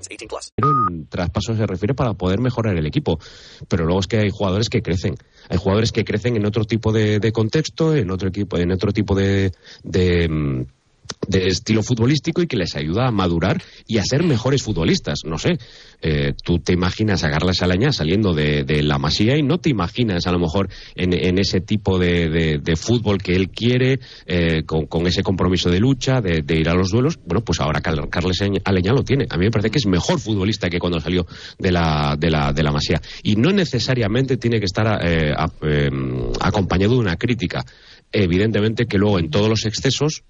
18 plus. Un traspaso se refiere para poder mejorar el equipo. Pero luego es que hay jugadores que crecen. Hay jugadores que crecen en otro tipo de, contexto, en otro equipo, en otro tipo de, de mm, de estilo futbolístico y que les ayuda a madurar y a ser mejores futbolistas. No sé, eh, tú te imaginas a Carla Salaña saliendo de, la Masía y no te imaginas a lo mejor en, ese tipo de, fútbol que él quiere, eh, con, ese compromiso de lucha, de, ir a los duelos. Bueno, pues ahora Carles Aleñá lo tiene. A mí me parece que es mejor futbolista que cuando salió de la, de la, de la Masía. Y no necesariamente tiene que estar eh, a, acompañado de una crítica. Evidentemente que luego en todos los excesos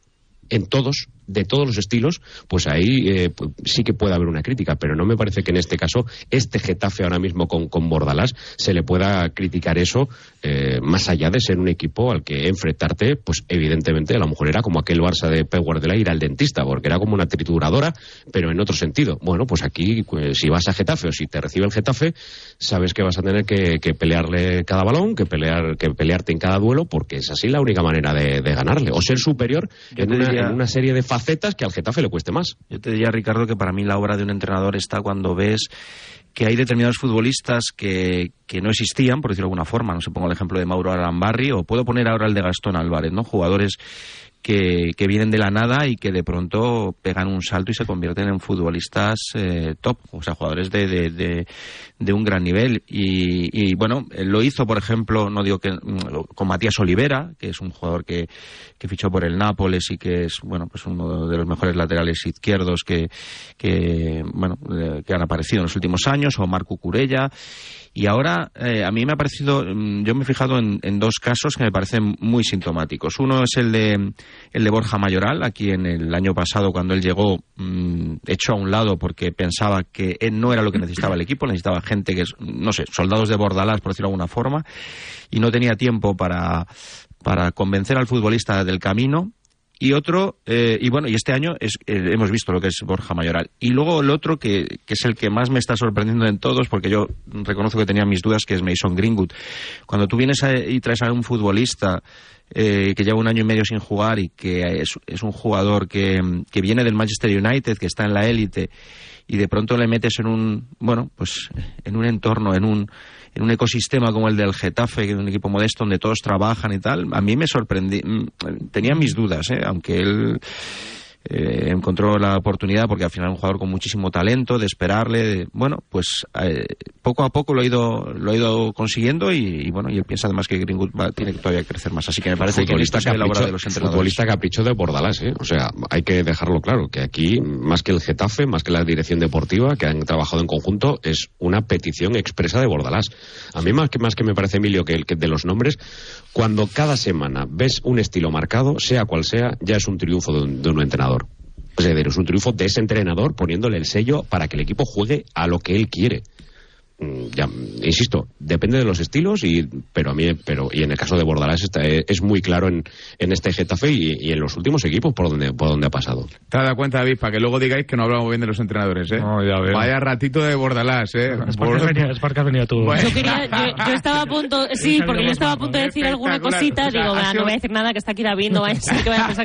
en todos, de todos los estilos, pues ahí eh, pues sí que puede haber una crítica, pero no me parece que en este caso este Getafe ahora mismo con, con Bordalás se le pueda criticar eso eh, más allá de ser un equipo al que enfrentarte, pues evidentemente a lo mejor era como aquel Barça de Pep Guardiola ir al dentista, porque era como una trituradora, pero en otro sentido. Bueno, pues aquí pues, si vas a Getafe o si te recibe el Getafe, sabes que vas a tener que, que pelearle cada balón, que pelear, que pelearte en cada duelo, porque es así la única manera de, de ganarle, o ser superior en una en una serie de facetas que al Getafe le cueste más. Yo te diría, Ricardo, que para mí la obra de un entrenador está cuando ves que hay determinados futbolistas que, que no existían, por decirlo de alguna forma. No se pongo el ejemplo de Mauro Arambarri o puedo poner ahora el de Gastón Álvarez, ¿no? Jugadores que, que, vienen de la nada y que de pronto pegan un salto y se convierten en futbolistas eh, top, o sea, jugadores de, de, un gran nivel. Y, y, bueno, lo hizo, por ejemplo, no digo que mm, con Matías Olivera, que es un jugador que, que fichó por el Nápoles y que es, bueno, pues uno de los mejores laterales izquierdos que, que bueno, eh, que han aparecido en los últimos años, o Marco Curella. Y ahora, eh, a mí me ha parecido, mm, yo me he fijado en, en, dos casos que me parecen muy sintomáticos. Uno es el de, el de Borja Mayoral, aquí en el año pasado, cuando él llegó, mmm, hecho a un lado porque pensaba que él no era lo que necesitaba el equipo, necesitaba gente que, no sé, soldados de Bordalás, por decirlo de alguna forma, y no tenía tiempo para, para convencer al futbolista del camino y otro, eh, y bueno, y este año es, eh, hemos visto lo que es Borja Mayoral. Y luego el otro, que, que, es el que más me está sorprendiendo en todos, porque yo reconozco que tenía mis dudas, que es Mason Greenwood. Cuando tú vienes a, y traes a un futbolista eh, que lleva un año y medio sin jugar y que es, es un jugador que, que viene del Manchester United, que está en la élite, y de pronto le metes en un, bueno, pues en un entorno, en un en un ecosistema como el del Getafe, que es un equipo modesto donde todos trabajan y tal, a mí me sorprendí, tenía mis dudas, ¿eh? aunque él eh, encontró la oportunidad porque al final un jugador con muchísimo talento de esperarle de, bueno pues eh, poco a poco lo ha ido lo ha ido consiguiendo y, y, bueno y él piensa además que Greenwood va, tiene que todavía crecer más. Así que me parece futbolista que capricho, de los entrenadores. futbolista capricho de Bordalás ¿eh? o sea hay que dejarlo claro que aquí más que el Getafe más que la dirección deportiva que han trabajado en conjunto es una petición expresa de Bordalás. A mí más que más que me parece Emilio que, que de los nombres cuando cada semana ves un estilo marcado sea cual sea ya es un triunfo de un, de un entrenador es decir, es un triunfo de ese entrenador poniéndole el sello para que el equipo juegue a lo que él quiere. Ya, insisto, depende de los estilos, y, pero a mí, pero, y en el caso de Bordalás está, es muy claro en, en este Getafe y, y, en los últimos equipos por donde, por donde ha pasado. Te has dado cuenta, David, para que luego digáis que no hablamos bien de los entrenadores, ¿eh? No, ya veo. Vaya ratito de Bordalás, ¿eh? Es porque, has venido, es porque has venido tú. Bueno. Yo, quería, yo, yo, estaba a punto, sí, porque yo estaba a punto de decir alguna cosita, digo, sido... no voy a decir nada, que está aquí David, no voy a decir, que voy a pensar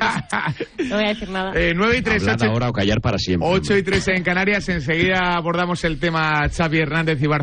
que no voy a decir nada. Eh, 9 y 3, 8, ahora o callar para siempre. 8 y 3 en Canarias, enseguida abordamos el tema Xavi Hernández y Barcelona,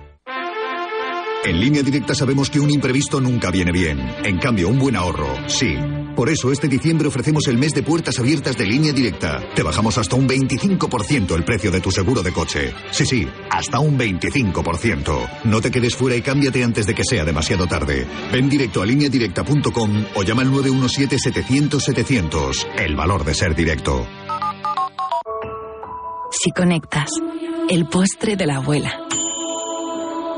En línea directa sabemos que un imprevisto nunca viene bien. En cambio, un buen ahorro, sí. Por eso este diciembre ofrecemos el mes de puertas abiertas de línea directa. Te bajamos hasta un 25% el precio de tu seguro de coche. Sí, sí, hasta un 25%. No te quedes fuera y cámbiate antes de que sea demasiado tarde. Ven directo a lineadirecta.com o llama al 917-700-700. El valor de ser directo. Si conectas, el postre de la abuela.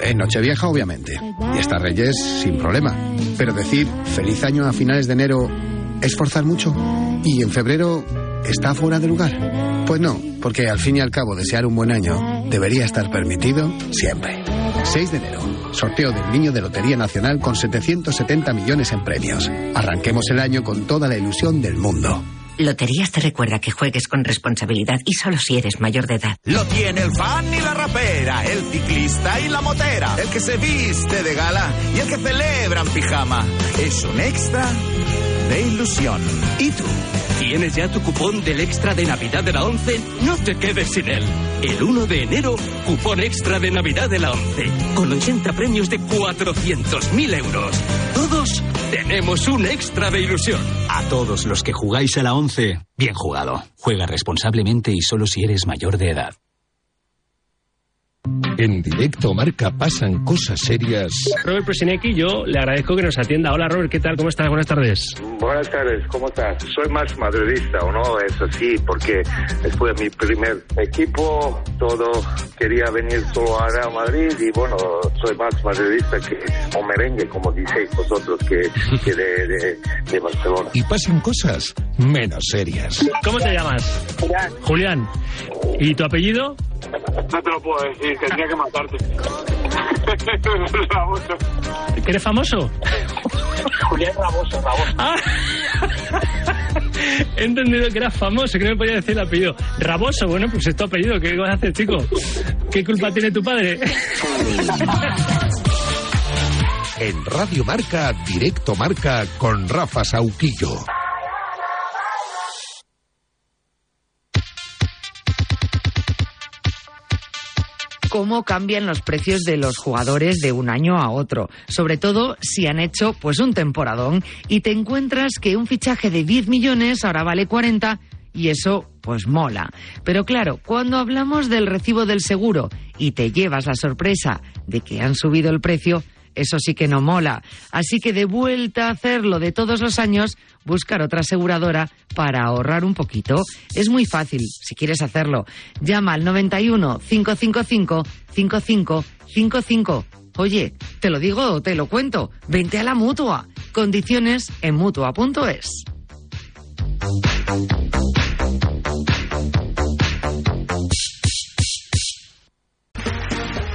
En Nochevieja, obviamente. Y hasta Reyes, sin problema. Pero decir feliz año a finales de enero es forzar mucho. ¿Y en febrero está fuera de lugar? Pues no, porque al fin y al cabo desear un buen año debería estar permitido siempre. 6 de enero, sorteo del Niño de Lotería Nacional con 770 millones en premios. Arranquemos el año con toda la ilusión del mundo. Loterías te recuerda que juegues con responsabilidad y solo si eres mayor de edad. Lo tiene el fan y la rapera, el ciclista y la motera, el que se viste de gala y el que celebra en pijama. Es un extra de ilusión. ¿Y tú? ¿Tienes ya tu cupón del extra de Navidad de la 11? No te quedes sin él. El 1 de enero, cupón extra de Navidad de la 11. Con 80 premios de 400.000 euros. Tenemos un extra de ilusión. A todos los que jugáis a la 11, bien jugado. Juega responsablemente y solo si eres mayor de edad. En directo marca pasan cosas serias. Robert Presinecki, yo le agradezco que nos atienda. Hola Robert, ¿qué tal? ¿Cómo estás? Buenas tardes. Buenas tardes, ¿cómo estás? Soy más madridista, ¿o no? Es así, porque después de mi primer equipo, todo quería venir solo a Real Madrid y bueno, soy más madridista que o merengue, como diceis vosotros, que, que de, de, de Barcelona. Y pasan cosas menos serias. ¿Cómo te llamas? Julián. Julián. ¿Y tu apellido? No te lo puedo decir, tendría que matarte. Raboso. ¿Que eres famoso? Julián Raboso, Raboso. Ah. He entendido que eras famoso, que no me podía decir el apellido. Raboso, bueno, pues es tu apellido, ¿qué vas a hacer, chico? ¿Qué culpa tiene tu padre? En Radio Marca, Directo Marca con Rafa Sauquillo. Cómo cambian los precios de los jugadores de un año a otro, sobre todo si han hecho pues un temporadón y te encuentras que un fichaje de 10 millones ahora vale 40 y eso pues mola. Pero claro, cuando hablamos del recibo del seguro y te llevas la sorpresa de que han subido el precio, eso sí que no mola. Así que de vuelta a hacerlo de todos los años, buscar otra aseguradora para ahorrar un poquito. Es muy fácil, si quieres hacerlo. Llama al 91 555 5555. Oye, te lo digo o te lo cuento. Vente a la mutua. Condiciones en mutua.es.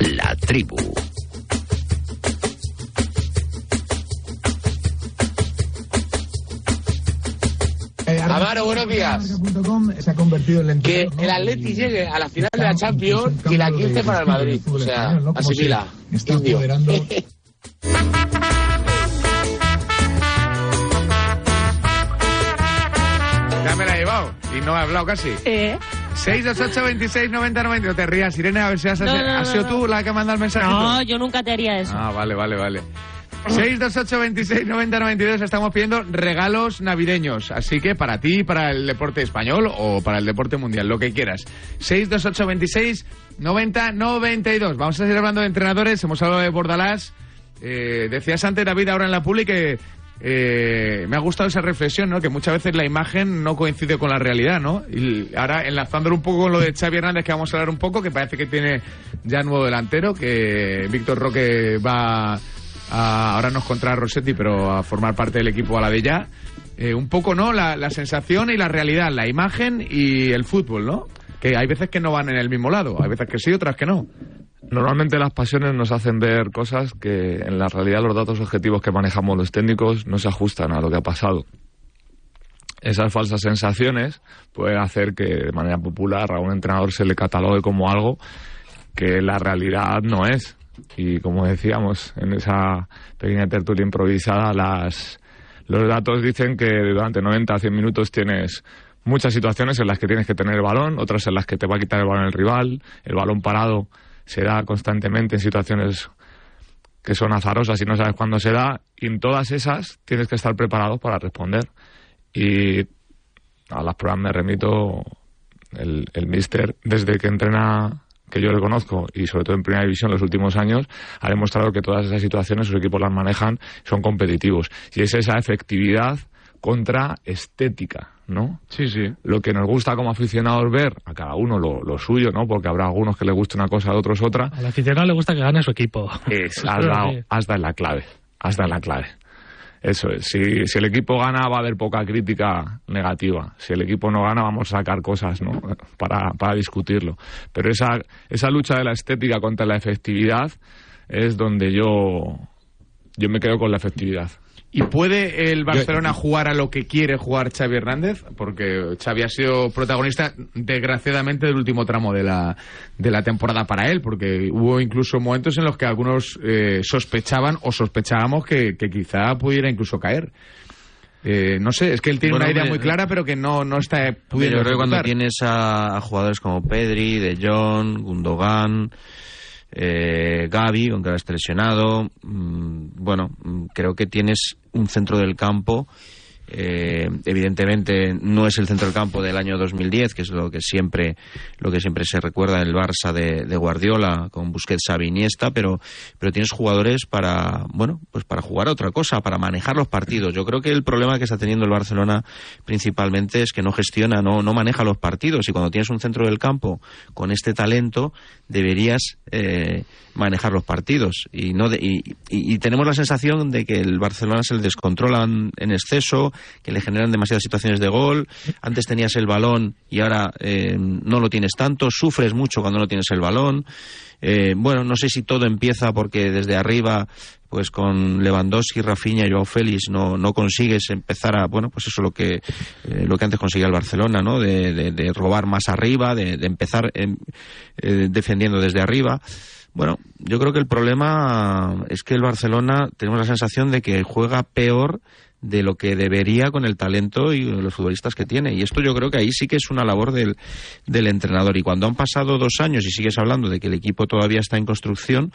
La tribu. Amaro, buenos días. Que el Atleti llegue a la final de la Champions y la 15 para el Madrid. O sea, asimila. Indio. Ya me la he llevado y no he hablado casi. ¿Eh? 628 26 90 90. No te rías, Irene, a ver si has, No, no, no, has sido tú la que manda el mensaje. No, yo nunca te haría eso. Ah, vale, vale, vale. 628 26 90 92 estamos pidiendo regalos navideños. Así que para ti, para el deporte español o para el deporte mundial, lo que quieras. 628 26 90 92. Vamos a seguir hablando de entrenadores. Hemos hablado de Bordalás. Eh, decías antes, David, ahora en la pública que eh, me ha gustado esa reflexión, ¿no? Que muchas veces la imagen no coincide con la realidad, ¿no? Y ahora enlazándolo un poco con lo de Xavi Hernández, que vamos a hablar un poco, que parece que tiene ya nuevo delantero, que Víctor Roque va a, ahora nos contra Rossetti, pero a formar parte del equipo a la de ya. Eh, un poco, ¿no? La, la sensación y la realidad, la imagen y el fútbol, ¿no? Que hay veces que no van en el mismo lado, hay veces que sí, otras que no. Normalmente las pasiones nos hacen ver cosas que en la realidad los datos objetivos que manejamos los técnicos no se ajustan a lo que ha pasado. Esas falsas sensaciones pueden hacer que de manera popular a un entrenador se le catalogue como algo que la realidad no es. Y como decíamos en esa pequeña tertulia improvisada, las, los datos dicen que durante 90 a 100 minutos tienes muchas situaciones en las que tienes que tener el balón, otras en las que te va a quitar el balón el rival, el balón parado se da constantemente en situaciones que son azarosas y no sabes cuándo se da, y en todas esas tienes que estar preparado para responder. Y a las pruebas me remito el, el mister, desde que entrena, que yo le conozco, y sobre todo en primera división los últimos años, ha demostrado que todas esas situaciones sus equipos las manejan, son competitivos. Y es esa efectividad contra estética, ¿no? Sí, sí. Lo que nos gusta como aficionados ver, a cada uno lo, lo suyo, ¿no? Porque habrá algunos que le guste una cosa, a otros otra. Al aficionado le gusta que gane su equipo. Es, has, dado, has dado en la clave, has dado en la clave. Eso es, si, si el equipo gana va a haber poca crítica negativa. Si el equipo no gana vamos a sacar cosas, ¿no? Para, para discutirlo. Pero esa, esa lucha de la estética contra la efectividad es donde yo, yo me quedo con la efectividad. ¿Y puede el Barcelona jugar a lo que quiere jugar Xavi Hernández? Porque Xavi ha sido protagonista, desgraciadamente, del último tramo de la, de la temporada para él, porque hubo incluso momentos en los que algunos eh, sospechaban o sospechábamos que, que, quizá pudiera incluso caer. Eh, no sé, es que él tiene bueno, una idea muy clara, pero que no, no está pudiendo Yo creo que cuando tienes a, a jugadores como Pedri, De Jong, Gundogan, eh, Gaby, aunque ahora esté lesionado, mm, bueno, mm, creo que tienes un centro del campo. Eh, evidentemente no es el centro del campo del año 2010, que es lo que siempre lo que siempre se recuerda en el Barça de, Guardiola con Busquets, Xavi, Iniesta, pero pero tienes jugadores para bueno pues para jugar a otra cosa, para manejar los partidos. Yo creo que el problema que está teniendo el Barcelona principalmente es que no gestiona, no no maneja los partidos y cuando tienes un centro del campo con este talento deberías eh, manejar los partidos y no de- y tenemos la sensación de que el Barcelona se le descontrolan en exceso, que le generan demasiadas situaciones de gol. Antes tenías el balón y ahora eh, no lo tienes tanto. Sufres mucho cuando no tienes el balón. Eh, bueno, no sé si todo empieza porque desde arriba, pues con Lewandowski, Rafinha y Joao Félix no, no consigues empezar a, bueno, pues eso lo que eh, lo que antes conseguía el Barcelona, ¿no? De, de- de robar más arriba, de, de empezar em, eh, defendiendo desde arriba. Bueno, yo creo que el problema es que el Barcelona tenemos la sensación de que juega peor de lo que debería con el talento y los futbolistas que tiene. Y esto yo creo que ahí sí que es una labor del, del entrenador. Y cuando han pasado dos años y sigues hablando de que el equipo todavía está en construcción,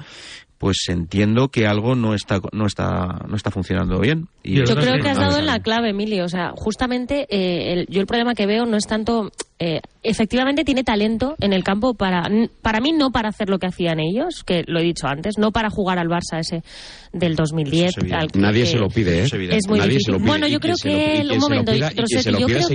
pues entiendo que algo no está no está no está funcionando bien. Y Yo creo que has dado en la clave, Emilio. O sea, justamente eh, el- yo el problema que veo no es tanto. eh, efectivamente tiene talento en el campo para, para mí no para hacer lo que hacían ellos, que lo he dicho antes, no para jugar al Barça ese del 2010. al que- Nadie se lo pide, ¿eh? Es muy Nadie difícil. se lo pide. Bueno, yo creo que él, un momento, yo creo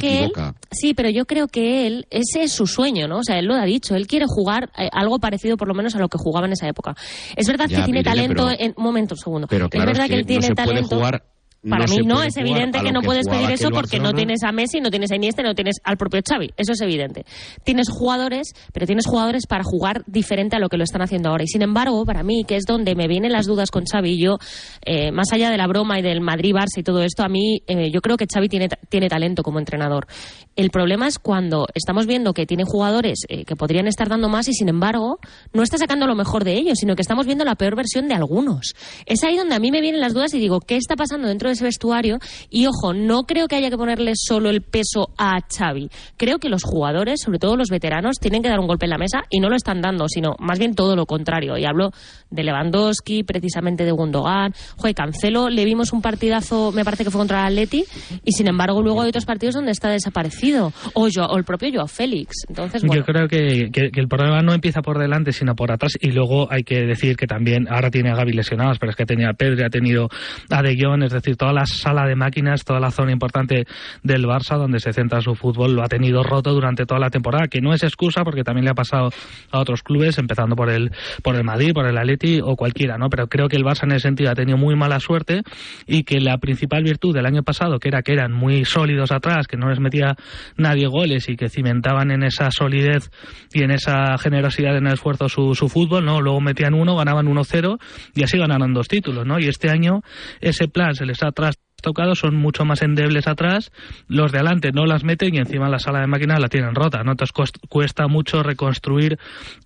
que él, sí, pero yo creo que él, ese es su sueño, ¿no? O sea, él lo ha dicho, él quiere jugar eh, algo parecido por lo menos a lo que jugaba en esa época. Es verdad Ya, que tiene talento pero- en, un momento, un segundo. Pero claro, es verdad es que, que él tiene no se puede talento. jugar- Para no mí no, es evidente que no que puedes pedir eso porque no tienes a Messi, no tienes a Iniesta, no tienes al propio Xavi. Eso es evidente. Tienes jugadores, pero tienes jugadores para jugar diferente a lo que lo están haciendo ahora. Y sin embargo, para mí, que es donde me vienen las dudas con Xavi, y yo, eh, más allá de la broma y del Madrid-Barça y todo esto, a mí, eh, yo creo que Xavi tiene, tiene talento como entrenador. El problema es cuando estamos viendo que tiene jugadores eh, que podrían estar dando más y sin embargo no está sacando lo mejor de ellos, sino que estamos viendo la peor versión de algunos. Es ahí donde a mí me vienen las dudas y digo, ¿qué está pasando dentro dentro de ese vestuario. Y ojo, no creo que haya que ponerle solo el peso a Xavi. Creo que los jugadores, sobre todo los veteranos, tienen que dar un golpe en la mesa y no lo están dando, sino más bien todo lo contrario. Y hablo de Lewandowski, precisamente de Gundogan. Joder, Cancelo, le vimos un partidazo, me parece que fue contra el Atleti, y sin embargo luego hay otros partidos donde está desaparecido. O, yo, o el propio Joao Félix. Entonces, bueno. Yo creo que, que- que el problema no empieza por delante, sino por atrás. Y luego hay que decir que también ahora tiene a Gaby lesionados, pero es que tenía a Pedri, ha tenido a De Jong, es decir, toda la sala de máquinas, toda la zona importante del Barça donde se centra su fútbol, lo ha tenido roto durante toda la temporada, que no es excusa porque también le ha pasado a otros clubes, empezando por el, por el Madrid, por el Atleti o cualquiera, ¿no? Pero creo que el Barça en ese sentido ha tenido muy mala suerte y que la principal virtud del año pasado, que era que eran muy sólidos atrás, que no les metía nadie goles y que cimentaban en esa solidez y en esa generosidad en el esfuerzo su, su fútbol, ¿no? Luego metían uno, ganaban 1-0 y así ganaron dos títulos, ¿no? Y este año ese plan se les ha trastocado, son mucho más endebles atrás, los de adelante no las meten y encima la sala de máquinas la tienen rota, ¿no? Entonces cuesta mucho reconstruir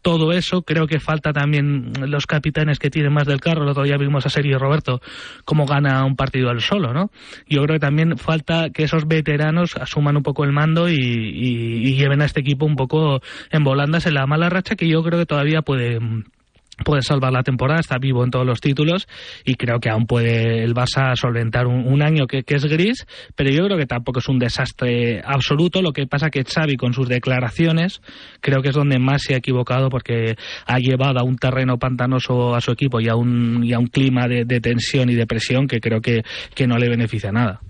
todo eso, creo que falta también los capitanes que tienen más del carro, el otro día vimos a Sergio Roberto cómo gana un partido él solo, ¿no? Yo creo que también falta que esos veteranos asuman un poco el mando y, y- y lleven a este equipo un poco en volandas en la mala racha que yo creo que todavía puede puede salvar la temporada, está vivo en todos los títulos y creo que aún puede el Barça solventar un, año que, que es gris, pero yo creo que tampoco es un desastre absoluto. Lo que pasa que Xavi con sus declaraciones creo que es donde más se ha equivocado porque ha llevado a un terreno pantanoso a su equipo y a un, y a un clima de, de tensión y de presión que creo que, que no le beneficia nada.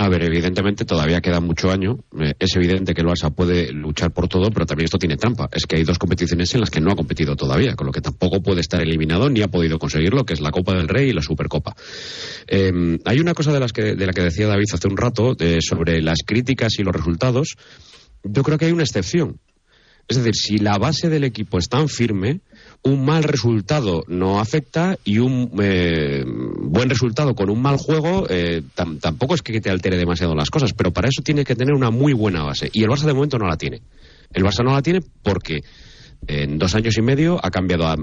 A ver, evidentemente todavía queda mucho año. Eh, es evidente que el Barça puede luchar por todo, pero también esto tiene trampa. Es que hay dos competiciones en las que no ha competido todavía, con lo que tampoco puede estar eliminado ni ha podido conseguirlo, que es la Copa del Rey y la Supercopa. Eh, hay una cosa de, la que decía David hace un rato, sobre las críticas y los resultados. Yo creo que hay una excepción. Es decir, si la base del equipo es tan firme, un mal resultado no afecta y un eh, buen resultado con un mal juego eh, tam- tampoco es que te altere demasiado las cosas, pero para eso tiene que tener una muy buena base. Y el Barça de momento no la tiene. El Barça no la tiene porque en dos años y medio ha cambiado a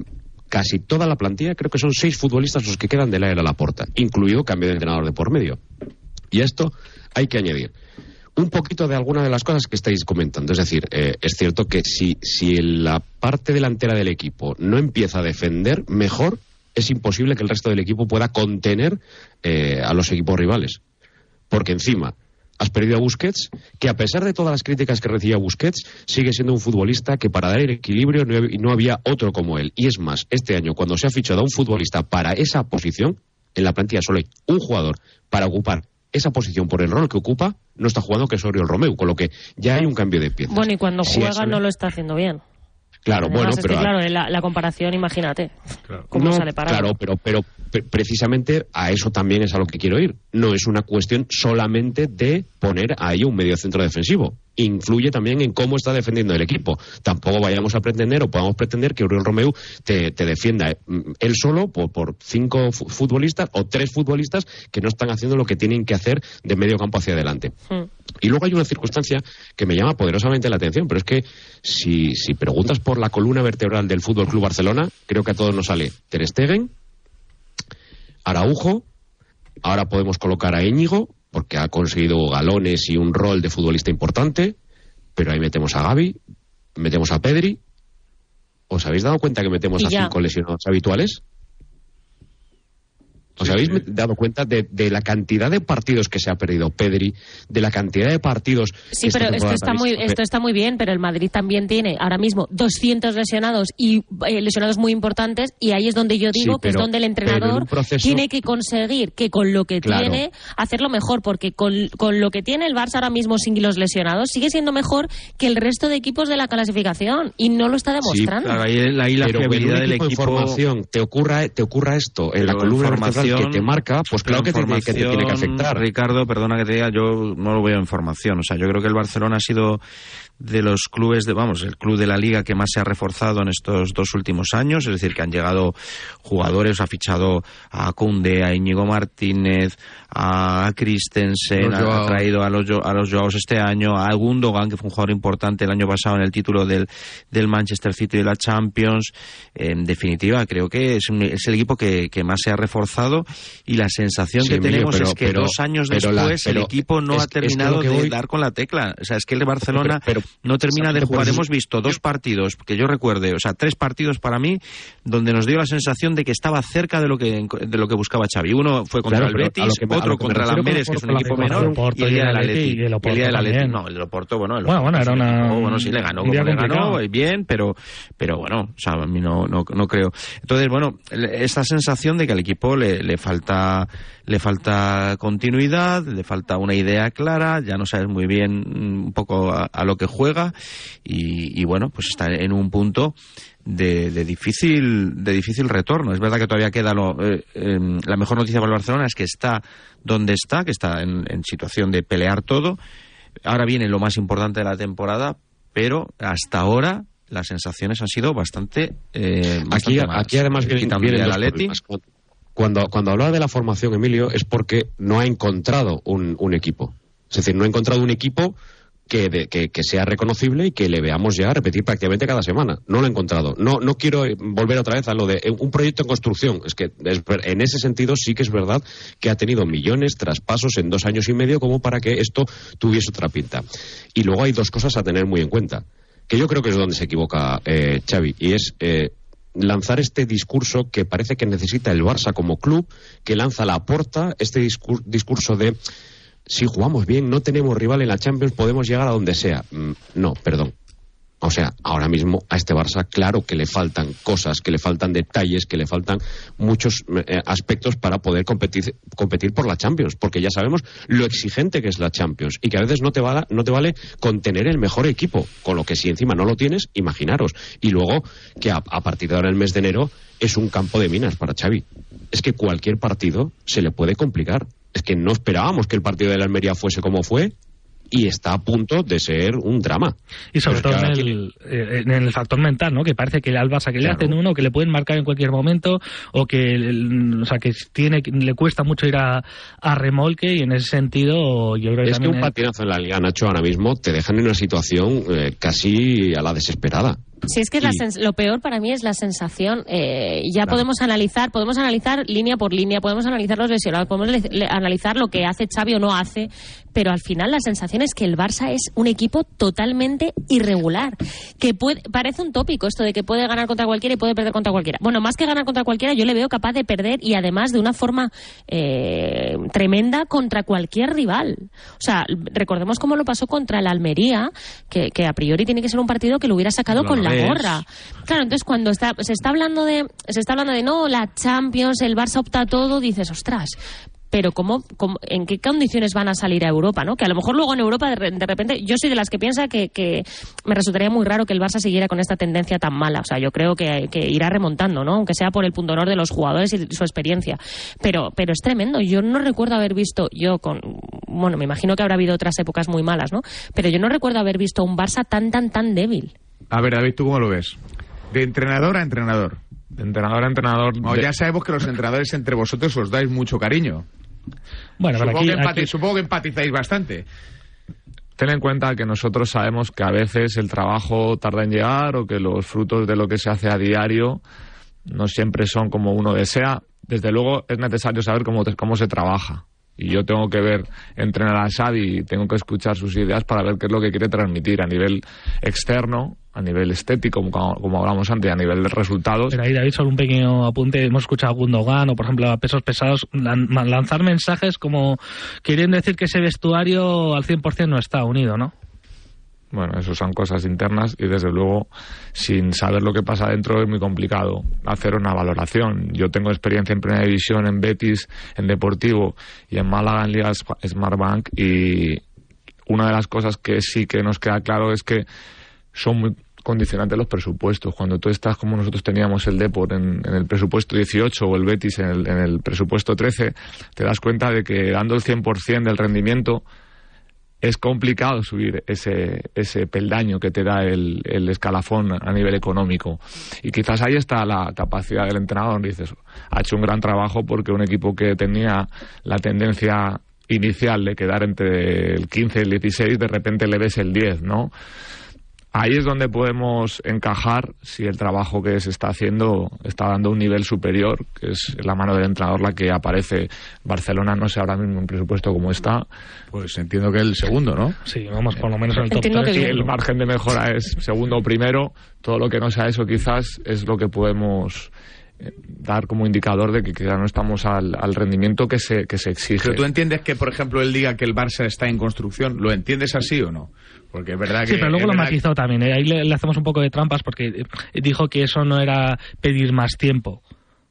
casi toda la plantilla. Creo que son seis futbolistas los que quedan de la era a la puerta, incluido cambio de entrenador de por medio. Y a esto hay que añadir un poquito de alguna de las cosas que estáis comentando. Es decir, eh, es cierto que si, si la parte delantera del equipo no empieza a defender mejor, es imposible que el resto del equipo pueda contener eh, a los equipos rivales. Porque encima has perdido a Busquets, que a pesar de todas las críticas que recibía Busquets, sigue siendo un futbolista que para dar el equilibrio no, hab- no había otro como él. Y es más, este año, cuando se ha fichado a un futbolista para esa posición, en la plantilla solo hay un jugador para ocupar esa posición por el rol que ocupa, no está jugando que es Oriol Romeu, con lo que ya hay un cambio de piezas. Bueno, y cuando Sí, juega no lo está haciendo bien. Claro, Además, bueno, es que, pero... claro, la, la comparación, imagínate. ¿Cómo No, sale parado? Claro, pero, pero precisamente a eso también es a lo que quiero ir. No es una cuestión solamente de poner ahí un medio centro defensivo. Influye también en cómo está defendiendo el equipo. Tampoco vayamos a pretender o podamos pretender que Oriol Romeu te, te defienda eh, él solo por, por cinco fu- futbolistas o tres futbolistas que no están haciendo lo que tienen que hacer de medio campo hacia adelante. Hmm. Y luego hay una circunstancia que me llama poderosamente la atención, pero es que si, si preguntas por la columna vertebral del Fútbol Club Barcelona, creo que a todos nos sale Ter Stegen, Araujo, ahora podemos colocar a Íñigo, porque ha conseguido galones y un rol de futbolista importante, pero ahí metemos a Gaby, metemos a Pedri. ¿Os habéis dado cuenta que metemos Y a ya. cinco lesionados habituales? ¿Os habéis dado cuenta de, de la cantidad de partidos que se ha perdido Pedri, de la cantidad de partidos Sí, que pero esto está, muy, esto está muy bien, pero el Madrid también tiene ahora mismo 200 lesionados y eh, lesionados muy importantes y ahí es donde yo digo Sí, que es donde el en entrenador proceso- tiene que conseguir que con lo que Claro. tiene hacerlo mejor, porque con, con lo que tiene el Barça ahora mismo sin los lesionados sigue siendo mejor que el resto de equipos de la clasificación y no lo está demostrando. claro, ahí, ahí la pero del equipo formación te ocurra, te ocurra esto en la columna vertebral que te marca, pues claro que te, que te tiene que afectar. Ricardo, perdona que te diga, yo no lo veo en formación. O sea, yo creo que el Barcelona ha sido de los clubes de, vamos, el club de la liga que más se ha reforzado en estos dos últimos años, es decir, que han llegado jugadores, ha fichado a Kunde, a Íñigo Martínez, a Christensen, ha, traído a los, a los Joaos este año, a Gundogan, que fue un jugador importante el año pasado en el título del, del Manchester City de la Champions. En definitiva, creo que es, un- es el equipo que, que más se ha reforzado y la sensación Sí, que Emilio, tenemos pero- es que pero- dos años la- después el equipo no ha terminado que de voy- dar con la tecla. O sea, es que el de Barcelona Pero- no termina de jugar. Hemos visto dos partidos que yo recuerde, o sea, tres partidos para mí donde nos dio la sensación de que estaba cerca de lo que de lo que buscaba Xavi. Uno fue contra Claro, el Betis, que otro contra el Amberes, que es un equipo menor, y el día el del Atleti, día del Atleti, no, el del Oporto, bueno, el Bueno, bueno, era una- bueno, sí le ganó, como le ganó, bien, pero, pero bueno, o sea, a mí no, no, no creo. Entonces, bueno, esta sensación de que al equipo le, le falta le falta continuidad, le falta una idea clara, ya no sabes muy bien mm, un poco a, a lo que juega y, y bueno, pues está en un punto de, de difícil de difícil retorno. Es verdad que todavía queda lo, eh, em, la mejor noticia para el Barcelona es que está donde está, que está en, en situación de pelear todo. Ahora viene lo más importante de la temporada, pero hasta ahora las sensaciones han sido bastante, eh, Aquí, malas. aquí además vienen, vienen el Atleti. Cuando, cuando hablaba de la formación, Emilio, es porque no ha encontrado un, un equipo. Es decir, no ha encontrado un equipo que, que, sea reconocible y que le veamos ya repetir prácticamente cada semana. No lo he encontrado. No, no quiero eh, volver otra vez a lo de eh, un proyecto en construcción. Es que es en ese sentido sí que es verdad que ha tenido millones, traspasos en dos años y medio como para que esto tuviese otra pinta. Y luego hay dos cosas a tener muy en cuenta, que yo creo que es donde se equivoca eh, Xavi, y es eh, lanzar este discurso que parece que necesita el Barça como club, que lanza la porta, este discur- discurso de si jugamos bien, no tenemos rival en la Champions, podemos llegar a donde sea. Mm, no, perdón. O sea, ahora mismo a este Barça, claro que le faltan cosas, que le faltan detalles, que le faltan muchos eh, aspectos para poder competir, competir por la Champions, porque ya sabemos lo exigente que es la Champions y que a veces no te, va, no te vale con tener el mejor equipo, con lo que si encima no lo tienes, imaginaros. Y luego que a, a partir de ahora el mes de enero es un campo de minas para Xavi. Es que cualquier partido se le puede complicar. Es que no esperábamos que el partido de la Almería fuese como fue y está a punto de ser un drama. Y sobre todo en el, eh, en el factor mental, ¿no? Que parece que al Barça que le hacen uno, que le pueden marcar en cualquier momento, o que, o sea, que tiene, le cuesta mucho ir a, a remolque, y en ese sentido, yo creo que Es que un patinazo en la Liga, Nacho, ahora mismo te dejan en una situación eh, casi a la desesperada. Si es que la Y- lo peor para mí es la sensación. eh, ya Claro. podemos analizar, podemos analizar línea por línea, podemos analizar los lesionados, podemos le- analizar lo que hace Xavi o no hace, pero al final la sensación es que el Barça es un equipo totalmente irregular, que puede, parece un tópico esto de que puede ganar contra cualquiera y puede perder contra cualquiera. Bueno, más que ganar contra cualquiera, yo le veo capaz de perder y además de una forma eh, tremenda contra cualquier rival. O sea, recordemos cómo lo pasó contra el Almería, que, que a priori tiene que ser un partido que lo hubiera sacado con la ves. gorra. Claro, entonces cuando está, se está hablando de, se está hablando de no, la Champions, el Barça opta todo, dices, ostras. Pero ¿cómo, cómo- en qué condiciones van a salir a Europa, no? Que a lo mejor luego en Europa de, de repente, yo soy de las que piensa que, que me resultaría muy raro que el Barça siguiera con esta tendencia tan mala. O sea, yo creo que, que irá remontando, ¿no? Aunque sea por el punto honor de los jugadores y su experiencia. Pero, pero es tremendo. Yo no recuerdo haber visto, yo con, bueno, me imagino que habrá habido otras épocas muy malas, ¿no? Pero yo no recuerdo haber visto un Barça tan, tan, tan débil. A ver, David, ¿tú cómo lo ves? De entrenador a entrenador. De entrenador a entrenador. No, de- ya sabemos que los entrenadores entre vosotros os dais mucho cariño. Bueno, supongo, aquí- que empati- aquí- supongo que empatizáis bastante. Ten en cuenta que nosotros sabemos que a veces el trabajo tarda en llegar o que los frutos de lo que se hace a diario no siempre son como uno desea. Desde luego es necesario saber cómo, te- cómo se trabaja. Y yo tengo que ver, entrenar a Xavi y tengo que escuchar sus ideas para ver qué es lo que quiere transmitir a nivel externo, a nivel estético, como, como hablamos antes, a nivel de resultados. Pero ahí, David, solo un pequeño apunte. Hemos escuchado a Gundogan o, por ejemplo, a pesos pesados lan- lanzar mensajes como queriendo decir que ese vestuario al 100% no está unido, ¿no? Bueno, eso son cosas internas y desde luego sin saber lo que pasa dentro es muy complicado hacer una valoración. Yo tengo experiencia en Primera División, en Betis, en Deportivo y en Málaga en Liga Sp- Smartbank y una de las cosas que sí que nos queda claro es que son muy condicionantes los presupuestos. Cuando tú estás como nosotros teníamos el Deport en, el presupuesto 18 o el Betis en el, en el presupuesto 13, te das cuenta de que dando el 100% del rendimiento es complicado subir ese, ese peldaño que te da el, el escalafón a nivel económico. Y quizás ahí está la capacidad del entrenador. Dices, ha hecho un gran trabajo porque un equipo que tenía la tendencia inicial de quedar entre el 15 y el 16, de repente le ves el 10, ¿no? Ahí es donde podemos encajar si el trabajo que se está haciendo está dando un nivel superior, que es la mano del entrenador la que aparece. Barcelona no sé ahora mismo en presupuesto cómo está. Pues entiendo que el segundo, ¿no? Sí, vamos por lo menos en el top Entiendo 3. que Sí, el margen de mejora es segundo o primero. Todo lo que no sea eso quizás es lo que podemos eh, dar como indicador de que quizás no estamos al, al rendimiento que se, que se exige. Pero tú entiendes que, por ejemplo, él diga que el Barça está en construcción. ¿Lo entiendes así o no? Porque es verdad que. Sí, pero luego lo verdad matizó también. ¿eh? Ahí le, le hacemos un poco de trampas porque dijo que eso no era pedir más tiempo.